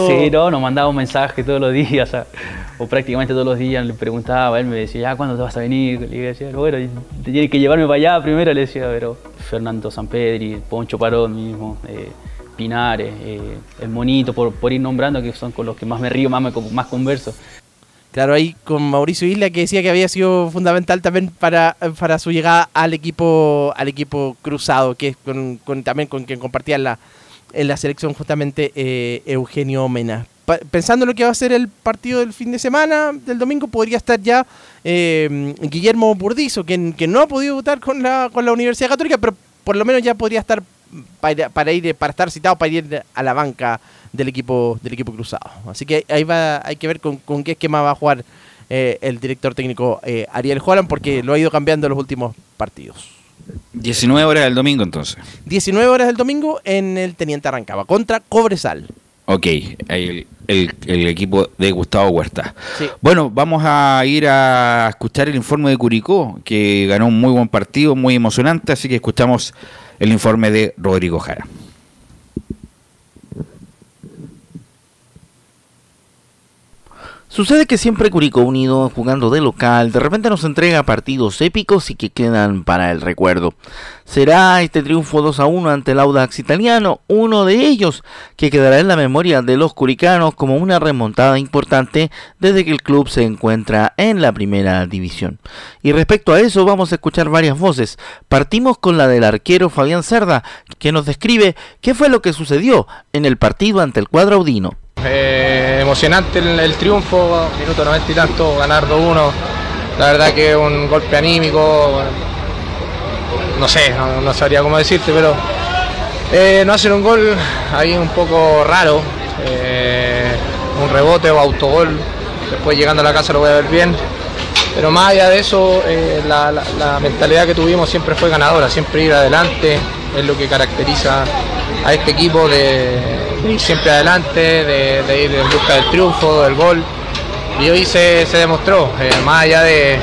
Sí, no, nos mandaba un mensaje todos los días, *laughs* o, o prácticamente todos los días le preguntaba, él me decía, ya, ¿cuándo te vas a venir? Le decía, bueno, te tienes que llevarme para allá primero, le decía, pero Fernando Sampedri, Poncho Parón mismo, eh, Pinares, eh, el Monito, por, por ir nombrando, que son con los que más me río, más, me, más converso. Claro, ahí con Mauricio Isla que decía que había sido fundamental también para, para su llegada al equipo al equipo cruzado, que es con, con- también con quien compartía en la, en la selección justamente eh, Eugenio Mena. Pensando en lo que va a ser el partido del fin de semana, del domingo, podría estar ya eh, Guillermo Burdizo, quien, que no ha podido votar con la, con la Universidad Católica, pero por lo menos ya podría estar para para ir para estar citado para ir a la banca del equipo del equipo cruzado. Así que ahí va hay que ver con, con qué esquema va a jugar eh, el director técnico eh, Ariel Holland porque lo ha ido cambiando en los últimos partidos. 19 horas del domingo entonces. 19 horas del domingo en el Teniente Arrancaba contra Cobresal. Ok, el, el- el equipo de Gustavo Huerta. Sí. Bueno, vamos a ir a escuchar el informe de Curicó, que ganó un muy buen partido, muy emocionante, así que escuchamos el informe de Rodrigo Jara. Sucede que siempre Curicó Unido, jugando de local, de repente nos entrega partidos épicos y que quedan para el recuerdo. Será este triunfo 2 a 1 ante el Audax italiano, uno de ellos que quedará en la memoria de los curicanos como una remontada importante desde que el club se encuentra en la primera división. Y respecto a eso vamos a escuchar varias voces. Partimos con la del arquero Fabián Cerda, que nos describe qué fue lo que sucedió en el partido ante el cuadro audino. Eh, emocionante el, triunfo, minuto 90 y tanto, ganar 2-1. La verdad que un golpe anímico, no sé, no, no sabría cómo decirte, pero eh, no hacer un gol ahí un poco raro, eh, un rebote o autogol, después llegando a la casa lo voy a ver bien. Pero más allá de eso, eh, la, la- mentalidad que tuvimos siempre fue ganadora, siempre ir adelante, es lo que caracteriza a este equipo de, ir siempre adelante, de, de ir en busca del triunfo, del gol. Y hoy se, se demostró, eh, más allá de,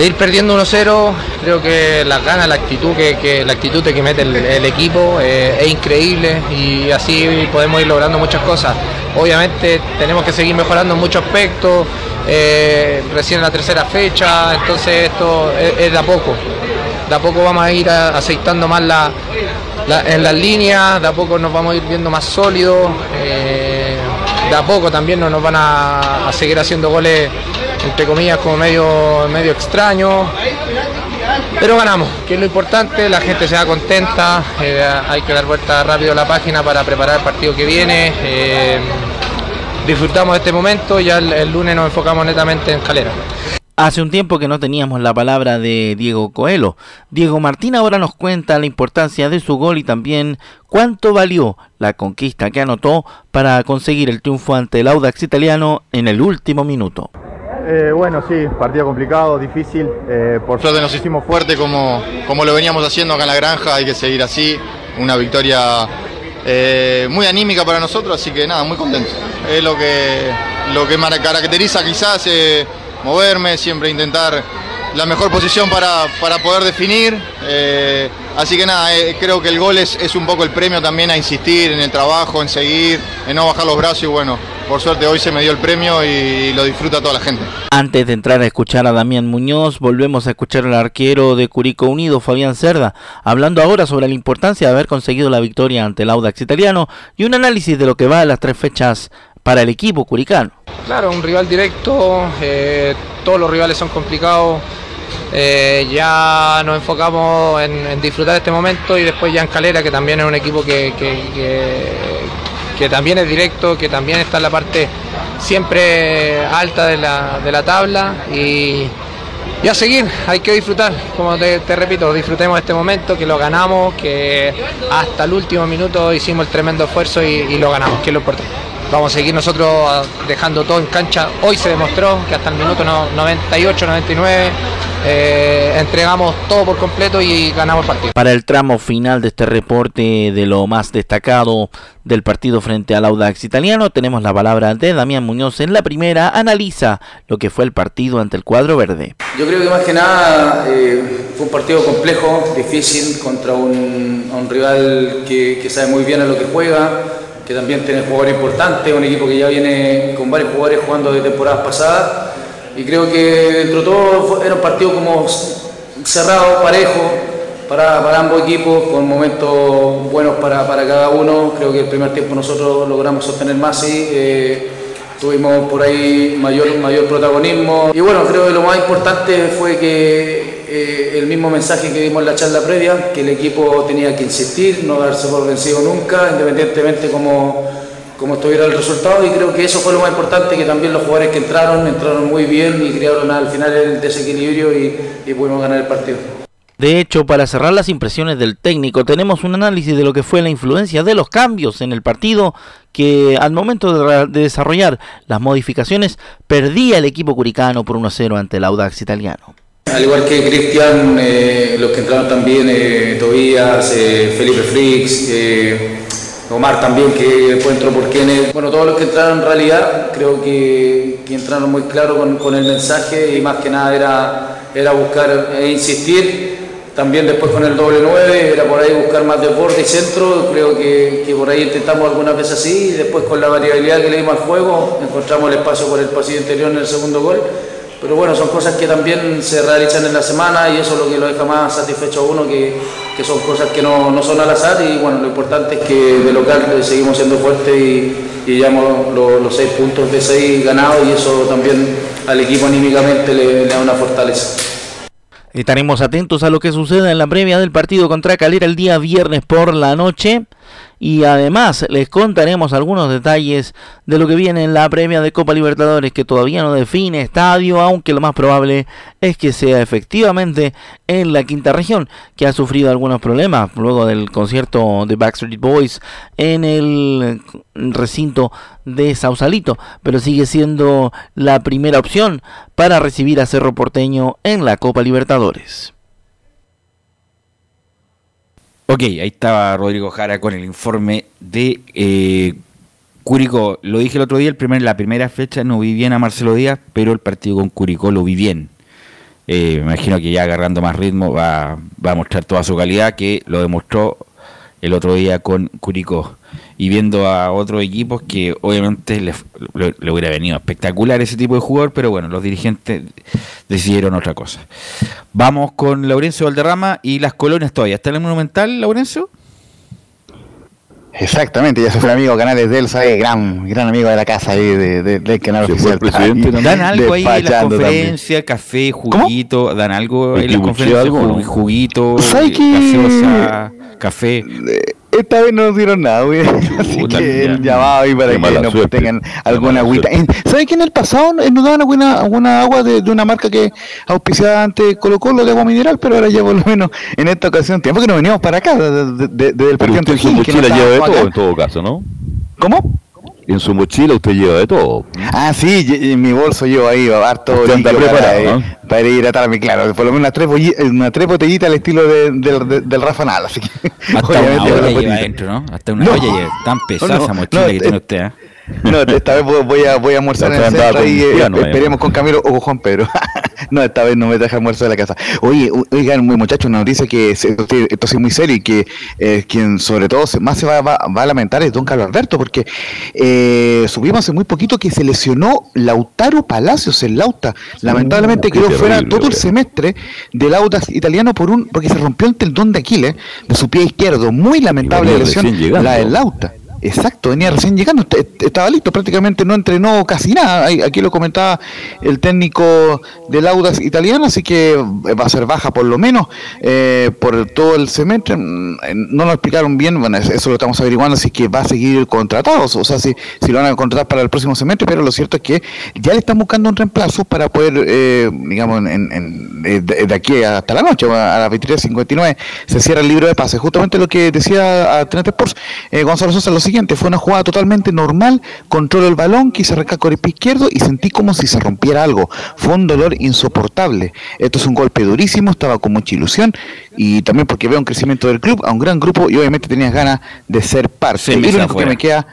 de ir perdiendo 1-0, creo que las ganas, la actitud que, la actitud que mete el, equipo eh, es increíble y así podemos ir logrando muchas cosas. Obviamente tenemos que seguir mejorando en muchos aspectos, eh, recién en la tercera fecha, entonces esto es, de a poco. De a poco vamos a ir aceitando más la, en las líneas, de a poco nos vamos a ir viendo más sólidos, eh, de a poco también no nos van a seguir haciendo goles entre comillas como medio, medio extraño. Pero ganamos, que es lo importante, la gente se da contenta, eh, hay que dar vuelta rápido a la página para preparar el partido que viene. Eh, disfrutamos de este momento y ya el, lunes nos enfocamos netamente en Calera. Hace un tiempo que no teníamos la palabra de Diego Coelho. Diego Martín ahora nos cuenta la importancia de su gol y también cuánto valió la conquista que anotó para conseguir el triunfo ante el Audax italiano en el último minuto. Eh, bueno, sí, partido complicado, difícil. Eh, por suerte nos hicimos fuerte como, como lo veníamos haciendo acá en la granja, hay que seguir así. Una victoria eh, muy anímica para nosotros, así que nada, muy contento. Es lo que, lo que caracteriza quizás moverme, siempre intentar la mejor posición para, poder definir. Así que nada, creo que el gol es, es un poco el premio también a insistir en el trabajo, en seguir, en no bajar los brazos y bueno, por suerte hoy se me dio el premio y lo disfruta toda la gente. Antes de entrar a escuchar a Damián Muñoz, volvemos a escuchar al arquero de Curico Unido, Fabián Cerda, hablando ahora sobre la importancia de haber conseguido la victoria ante el Audax italiano y un análisis de lo que va a las tres fechas para el equipo curicano. Claro, un rival directo, eh, todos los rivales son complicados. Eh, ya nos enfocamos en, disfrutar de este momento y después ya en Calera, que también es un equipo que, que también es directo, que también está en la parte siempre alta de la, tabla y, a seguir, hay que disfrutar, como te, repito, disfrutemos de este momento, que lo ganamos, que hasta el último minuto hicimos el tremendo esfuerzo y, lo ganamos, que es lo importante. Vamos a seguir nosotros dejando todo en cancha. Hoy se demostró que hasta el minuto 98, 99 eh, entregamos todo por completo y ganamos el partido. Para el tramo final de este reporte de lo más destacado del partido frente al Audax italiano, tenemos la palabra de Damián Muñoz en la primera, analiza lo que fue el partido ante el cuadro verde. Yo creo que más que nada eh, fue un partido complejo, difícil, contra un, rival que, sabe muy bien a lo que juega, que también tiene jugadores importantes, un equipo que ya viene con varios jugadores jugando de temporadas pasadas y creo que dentro de todo era un partido como cerrado, parejo, para, ambos equipos, con momentos buenos para, cada uno. Creo que el primer tiempo nosotros logramos sostener más y eh, tuvimos por ahí mayor, mayor protagonismo. Y bueno, creo que lo más importante fue que eh, el mismo mensaje que dimos en la charla previa, que el equipo tenía que insistir, no darse por vencido nunca, independientemente como como estuviera el resultado y creo que eso fue lo más importante, que también los jugadores que entraron, entraron muy bien y crearon al final el desequilibrio y, pudimos ganar el partido. De hecho, para cerrar las impresiones del técnico, tenemos un análisis de lo que fue la influencia de los cambios en el partido, que al momento de, desarrollar las modificaciones perdía el equipo curicano por 1-0 ante el Audax italiano. Al igual que Cristian, eh, los que entraron también, eh, Tobías, eh, Felipe Frix, Omar también, que después entró por Kenneth. Bueno, todos los que entraron en realidad creo que, entraron muy claro con, el mensaje y más que nada era, era buscar e insistir. También después con el doble 9 era por ahí buscar más deporte y centro. Creo que, que por ahí intentamos algunas veces así y después con la variabilidad que le dimos al juego encontramos el espacio por el pasillo interior en el segundo gol pero bueno, son cosas que también se realizan en la semana y eso es lo que lo deja más satisfecho a uno, que, que son cosas que no, no, son al azar y bueno, lo importante es que de local seguimos siendo fuertes y, y llevamos los, seis puntos de seis ganados y eso también al equipo anímicamente le, le da una fortaleza. Estaremos atentos a lo que suceda en la previa del partido contra Calera el día viernes por la noche y además les contaremos algunos detalles de lo que viene en la premia de Copa Libertadores que todavía no define estadio, aunque lo más probable es que sea efectivamente en la quinta región, que ha sufrido algunos problemas luego del concierto de Backstreet Boys en el recinto de Sausalito, pero sigue siendo la primera opción para recibir a Cerro Porteño en la Copa Libertadores. Ok, ahí estaba Rodrigo Jara con el informe de eh, Curicó. Lo dije el otro día, la primera fecha no vi bien a Marcelo Díaz, pero el partido con Curicó lo vi bien. Eh, me imagino que ya agarrando más ritmo va, va a mostrar toda su calidad, que lo demostró el otro día con Curicó y viendo a otros equipos que obviamente le, le, hubiera venido espectacular ese tipo de jugador, pero bueno, los dirigentes decidieron otra cosa. Vamos con Laurencio Valderrama y las colonias todavía. ¿Está en el Monumental, Laurencio? Exactamente, ya se fue amigo Canales de Elsa, gran, gran amigo de la casa ahí de, del canal oficial. dan algo ahí en las conferencias, café, juguito, dan algo en las conferencias, juguito, gaseosa, café. Eh, esta vez no nos dieron nada, güey. *laughs* Así que el llamado ahí para que nos tengan alguna agüita. ¿Sabes que en el pasado nos daban alguna, alguna agua de, de, una marca que auspiciaba antes Colo Colo de agua mineral? Pero ahora ya por lo menos en esta ocasión, tiempo que nos veníamos para acá, desde de, de, el ante el que lleva de todo en todo caso, ¿no? ¿Cómo? En su mochila usted lleva de todo. Ah, sí, en mi bolso llevo ahí harto líquido para, para hidratarme, claro. Por lo menos unas tres, una tres botellitas al estilo de, de, del Rafa Nadal, así que... Hasta *laughs* una olla lleva adentro, ¿no? Hasta una no, olla lleva. Tan pesada no, esa mochila no, que tiene usted, ¿eh? No, esta vez voy a, voy a almorzar en el centro y eh, esperemos con Camilo o con Juan Pedro. *laughs* no, esta vez no me deja almuerzo de la casa. Oye, oigan, muchachos, una noticia que esto, esto es muy serio y que eh, quien sobre todo más se va, va, va, a lamentar es don Carlos Alberto, porque eh, subimos hace muy poquito que se lesionó Lautaro Palacios, el Lauta. Lamentablemente quedó fuera todo el semestre del Lauta italiano por un porque se rompió el tendón de Aquiles de su pie izquierdo. Muy lamentable lesión la del Lauta. Exacto, venía recién llegando, estaba listo, prácticamente no entrenó casi nada. Aquí lo comentaba el técnico del Audas italiano, así que va a ser baja por lo menos eh, por todo el semestre. Mm, no lo explicaron bien, bueno, eso lo estamos averiguando, así que va a seguir contratado, o sea, si, si lo van a contratar para el próximo semestre, pero lo cierto es que ya le están buscando un reemplazo para poder, eh, digamos, de, aquí hasta la noche, a las 23.59, se cierra el libro de pases. Justamente lo que decía a Tenente Sports, eh, Gonzalo Sosa, lo siguiente, fue una jugada totalmente normal, controlo el balón, quise arrancar con el pie izquierdo y sentí como si se rompiera algo. Fue un dolor insoportable. Esto es un golpe durísimo, estaba con mucha ilusión y también porque veo un crecimiento del club, a un gran grupo y obviamente tenías ganas de ser parte. y lo único que me queda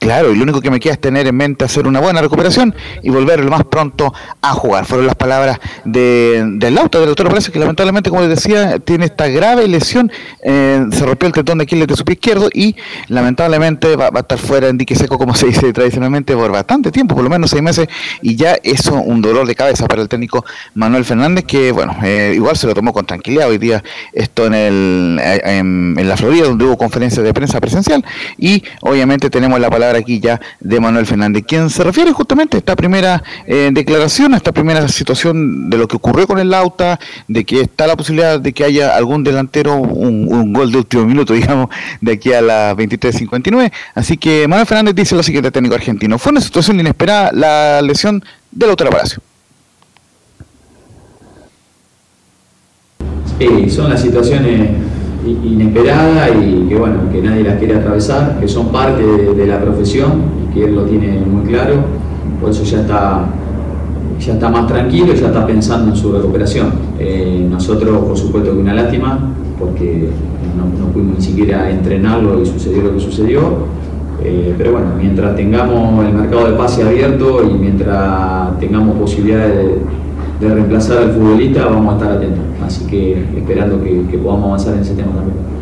Claro, y lo único que me queda es tener en mente hacer una buena recuperación y volver lo más pronto a jugar. Fueron las palabras de, del auto del doctor Pérez, que lamentablemente, como les decía, tiene esta grave lesión. Eh, se rompió el tendón de Aquiles de su pie izquierdo y lamentablemente va, a estar fuera en dique seco, como *laughs* se dice tradicionalmente, por bastante tiempo, por lo menos seis meses. Y ya eso un dolor de cabeza para el técnico Manuel Fernández, que bueno, eh, igual se lo tomó con tranquilidad. Hoy día esto en, el, en, en la Florida, donde hubo conferencia de prensa presencial. Y obviamente tenemos la palabra aquí ya de Manuel Fernández, quien se refiere justamente a esta primera eh, declaración, a esta primera situación de lo que ocurrió con el Lauta, de que está la posibilidad de que haya algún delantero, un, gol de último minuto, *laughs* digamos, de aquí a las 23.59. Así que Manuel Fernández dice lo siguiente técnico argentino. Fue una situación inesperada la lesión de Lautaro Palacio. Sí, son las situaciones inesperada y que bueno, que nadie las quiere atravesar, que son parte de, la profesión que él lo tiene muy claro, por eso ya está, ya está más tranquilo y ya está pensando en su recuperación. Eh, nosotros, por supuesto, que una lástima, porque no, no, pudimos ni siquiera entrenarlo y sucedió lo que sucedió. Eh, pero bueno, mientras tengamos el mercado de pase abierto y mientras tengamos posibilidades de de reemplazar al futbolista, vamos a estar atentos. Así que esperando que, podamos avanzar en ese tema también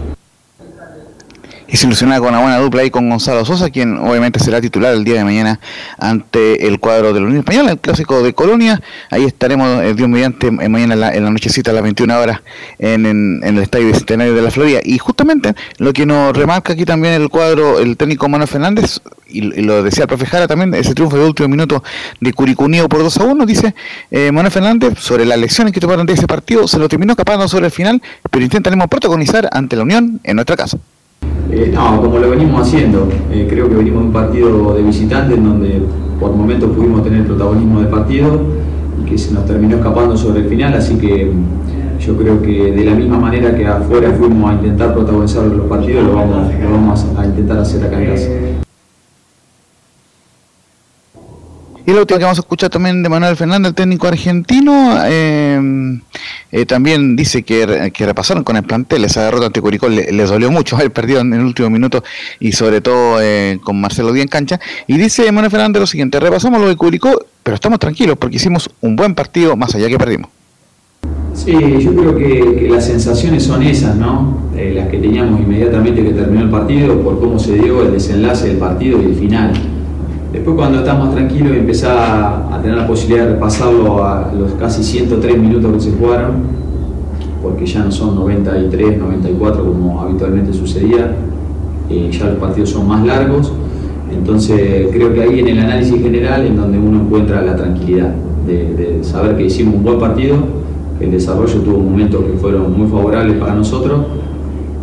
y se ilusiona con una buena dupla ahí con Gonzalo Sosa, quien obviamente será titular el día de mañana ante el cuadro de la Unión Española, el clásico de Colonia. Ahí estaremos, eh, Dios mediante, eh, mañana en la, en la, nochecita a las 21 horas en, el Estadio Bicentenario de la Florida. Y justamente lo que nos remarca aquí también el cuadro, el técnico Manuel Fernández, y, lo decía el profe Jara también, ese triunfo de último minuto de Curicunio por 2 a 1, dice eh, Manuel Fernández, sobre las lecciones que tomaron de ese partido, se lo terminó escapando sobre el final, pero intentaremos protagonizar ante la Unión en nuestra casa. Eh, no, como lo venimos haciendo, eh, creo que venimos de un partido de visitante en donde por momentos pudimos tener protagonismo de partido y que se nos terminó escapando sobre el final, así que mm, yo creo que de la misma manera que afuera fuimos a intentar protagonizar los partidos, lo vamos, lo vamos a intentar hacer acá en casa. Y lo último que vamos a escuchar también de Manuel Fernández, el técnico argentino, eh, eh, también dice que, que, repasaron con el plantel esa derrota ante Curicó, le, les dolió mucho haber perdido en el último minuto y sobre todo eh, con Marcelo Díaz en cancha. Y dice Manuel Fernández lo siguiente, repasamos lo de Curicó, pero estamos tranquilos porque hicimos un buen partido más allá que perdimos. Sí, yo creo que, las sensaciones son esas, ¿no? Las que teníamos inmediatamente que terminó el partido, por cómo se dio el desenlace del partido y el final. Después cuando estás más tranquilo y empezás a, tener la posibilidad de repasarlo a los casi 103 minutos que se jugaron, porque ya no son 93, 94 como habitualmente sucedía, eh, ya los partidos son más largos, entonces creo que ahí en el análisis general en donde uno encuentra la tranquilidad de, de saber que hicimos un buen partido el desarrollo tuvo momentos que fueron muy favorables para nosotros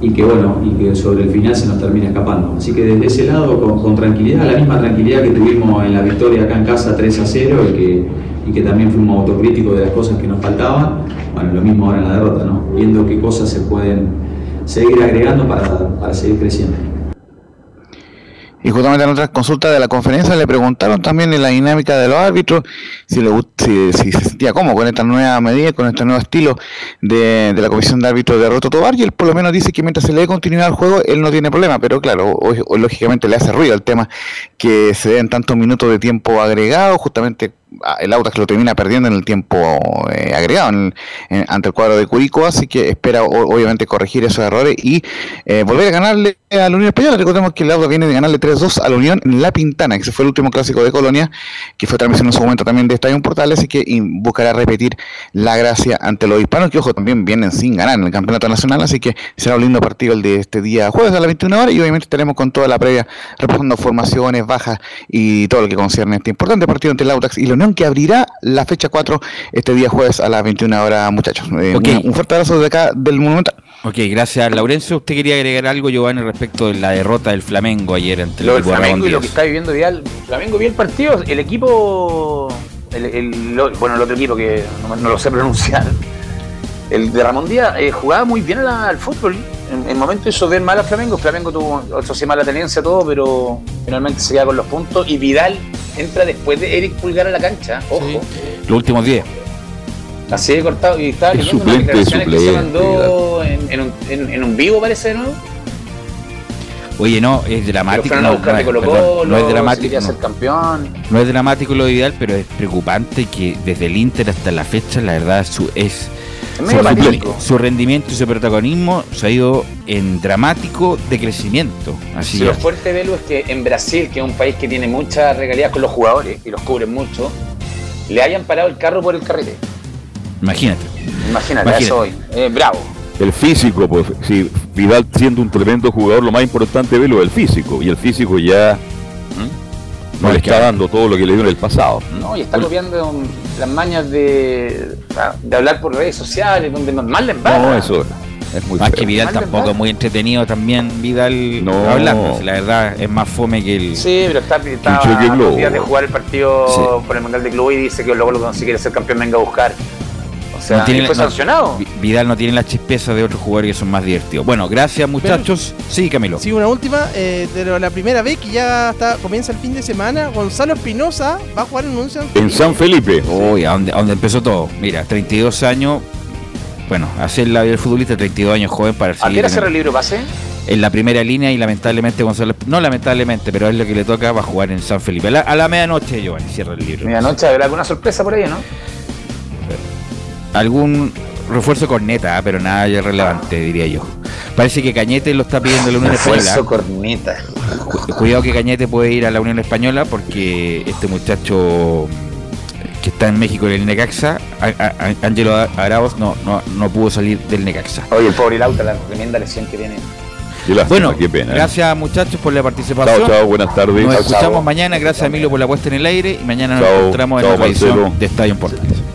y que bueno, y que sobre el final se nos termina escapando. Así que desde ese lado, con, tranquilidad, la misma tranquilidad que tuvimos en la victoria acá en casa 3 a 0 y que, y que también fuimos autocríticos de las cosas que nos faltaban, bueno, lo mismo ahora en la derrota, ¿no? Viendo qué cosas se pueden seguir agregando para, para seguir creciendo. Y justamente en otras consultas de la conferencia le preguntaron también en la dinámica de los árbitros si, le, si, si se sentía cómodo con esta nueva medida, con este nuevo estilo de, la comisión de árbitros de Roto Tobar. Y él por lo menos dice que mientras se le dé continuidad al juego, él no tiene problema. Pero claro, o, lógicamente le hace ruido el tema que se den tantos minutos de tiempo agregado, justamente el Audax lo termina perdiendo en el tiempo eh, agregado ante el cuadro de Curicó, así que espera obviamente corregir esos errores y eh, volver a ganarle a la Unión Española. Recordemos que el Audax viene de ganarle 3-2 a la Unión en La Pintana, que ese fue el último clásico de Colonia, que fue transmisión en su momento también de Estadio Portales, así que buscará repetir la gracia ante los hispanos, que ojo, también vienen sin ganar en el Campeonato Nacional, así que será un lindo partido el de este día jueves a las 21 horas y obviamente estaremos con toda la previa repasando formaciones, bajas y todo lo que concierne este importante partido entre el Audax y la Unión que abrirá la fecha 4 este día jueves a las 21 horas, muchachos. Eh, un, fuerte abrazo de acá del Monumental. Ok, gracias Laurencio. ¿Usted quería agregar algo, Giovanni, respecto de la derrota del Flamengo ayer ante el Flamengo y lo que está viviendo Vidal. Flamengo vio el partido, el equipo, bueno, el otro equipo que no, lo sé pronunciar, el de Ramón Díaz eh, jugaba muy bien al fútbol en el momento hizo ver mal a Flamengo. Flamengo tuvo, eso sí, mala tenencia, todo, pero finalmente se queda con los puntos. Y Vidal entra después de Eric Pulgar a la cancha. Ojo. Los últimos 10. Así de cortado. Y estaba las declaraciones que se mandó en, un, en, un, vivo, parece, ¿no? Oye, no, es dramático. No, no, es, no es dramático. Campeón. No es dramático lo de Vidal, pero es preocupante que desde el Inter hasta la fecha, la verdad, su, es su, rendimiento y su protagonismo se ha ido en dramático decrecimiento. Así lo fuerte, de Belu, es que en Brasil, que es un país que tiene muchas regalías con los jugadores y los cubren mucho, le hayan parado el carro por el carrete. Imagínate. Imagínate, eso hoy. Eh, bravo. El físico, pues, si Vidal siendo un tremendo jugador, lo más importante, Velo, es el físico. Y el físico ya no le está dando todo lo que le dio en el pasado. No, y está copiando las mañas de, de hablar por redes sociales, donde normal le va. No, eso es muy Más que Vidal tampoco es muy entretenido también Vidal no. hablando. La verdad es más fome que el. Sí, pero está, está días de jugar el partido por el Mundial de Club y dice que luego lo si quiere ser campeón venga a buscar fue sancionado. Vidal no tiene la chispeza de otros jugadores que son más divertidos. Bueno, gracias muchachos. sí, Camilo. Sí, una última. Eh, de la primera vez que ya está, comienza el fin de semana, Gonzalo Espinosa va a jugar en un San Felipe. En San Felipe. Uy, a donde, empezó todo. Mira, 32 años. Bueno, hacer la vida del futbolista, 32 años joven para seguir. ¿A qué hora el libro pase? En la primera línea y lamentablemente Gonzalo, no lamentablemente, pero es lo que le toca, va a jugar en San Felipe. A la, medianoche, Giovanni, cierra el libro. Medianoche, ¿habrá alguna sorpresa por ahí, no? Algún refuerzo corneta, pero nada relevante, diría yo. Parece que Cañete lo está pidiendo la Unión Española. corneta. Cuidado que Cañete puede ir a la Unión Española porque este muchacho que está en México en el Necaxa, Ángelo Arauz, no, no, no pudo salir del Necaxa. Oye, el pobre Lauta, la tremenda lesión que tiene. bueno, qué pena, ¿eh? gracias muchachos por la participación. Chao, chao, buenas tardes. Nos escuchamos mañana. Gracias Emilio por la puesta en el aire. Y mañana nos encontramos en la edición de Estadio Portales.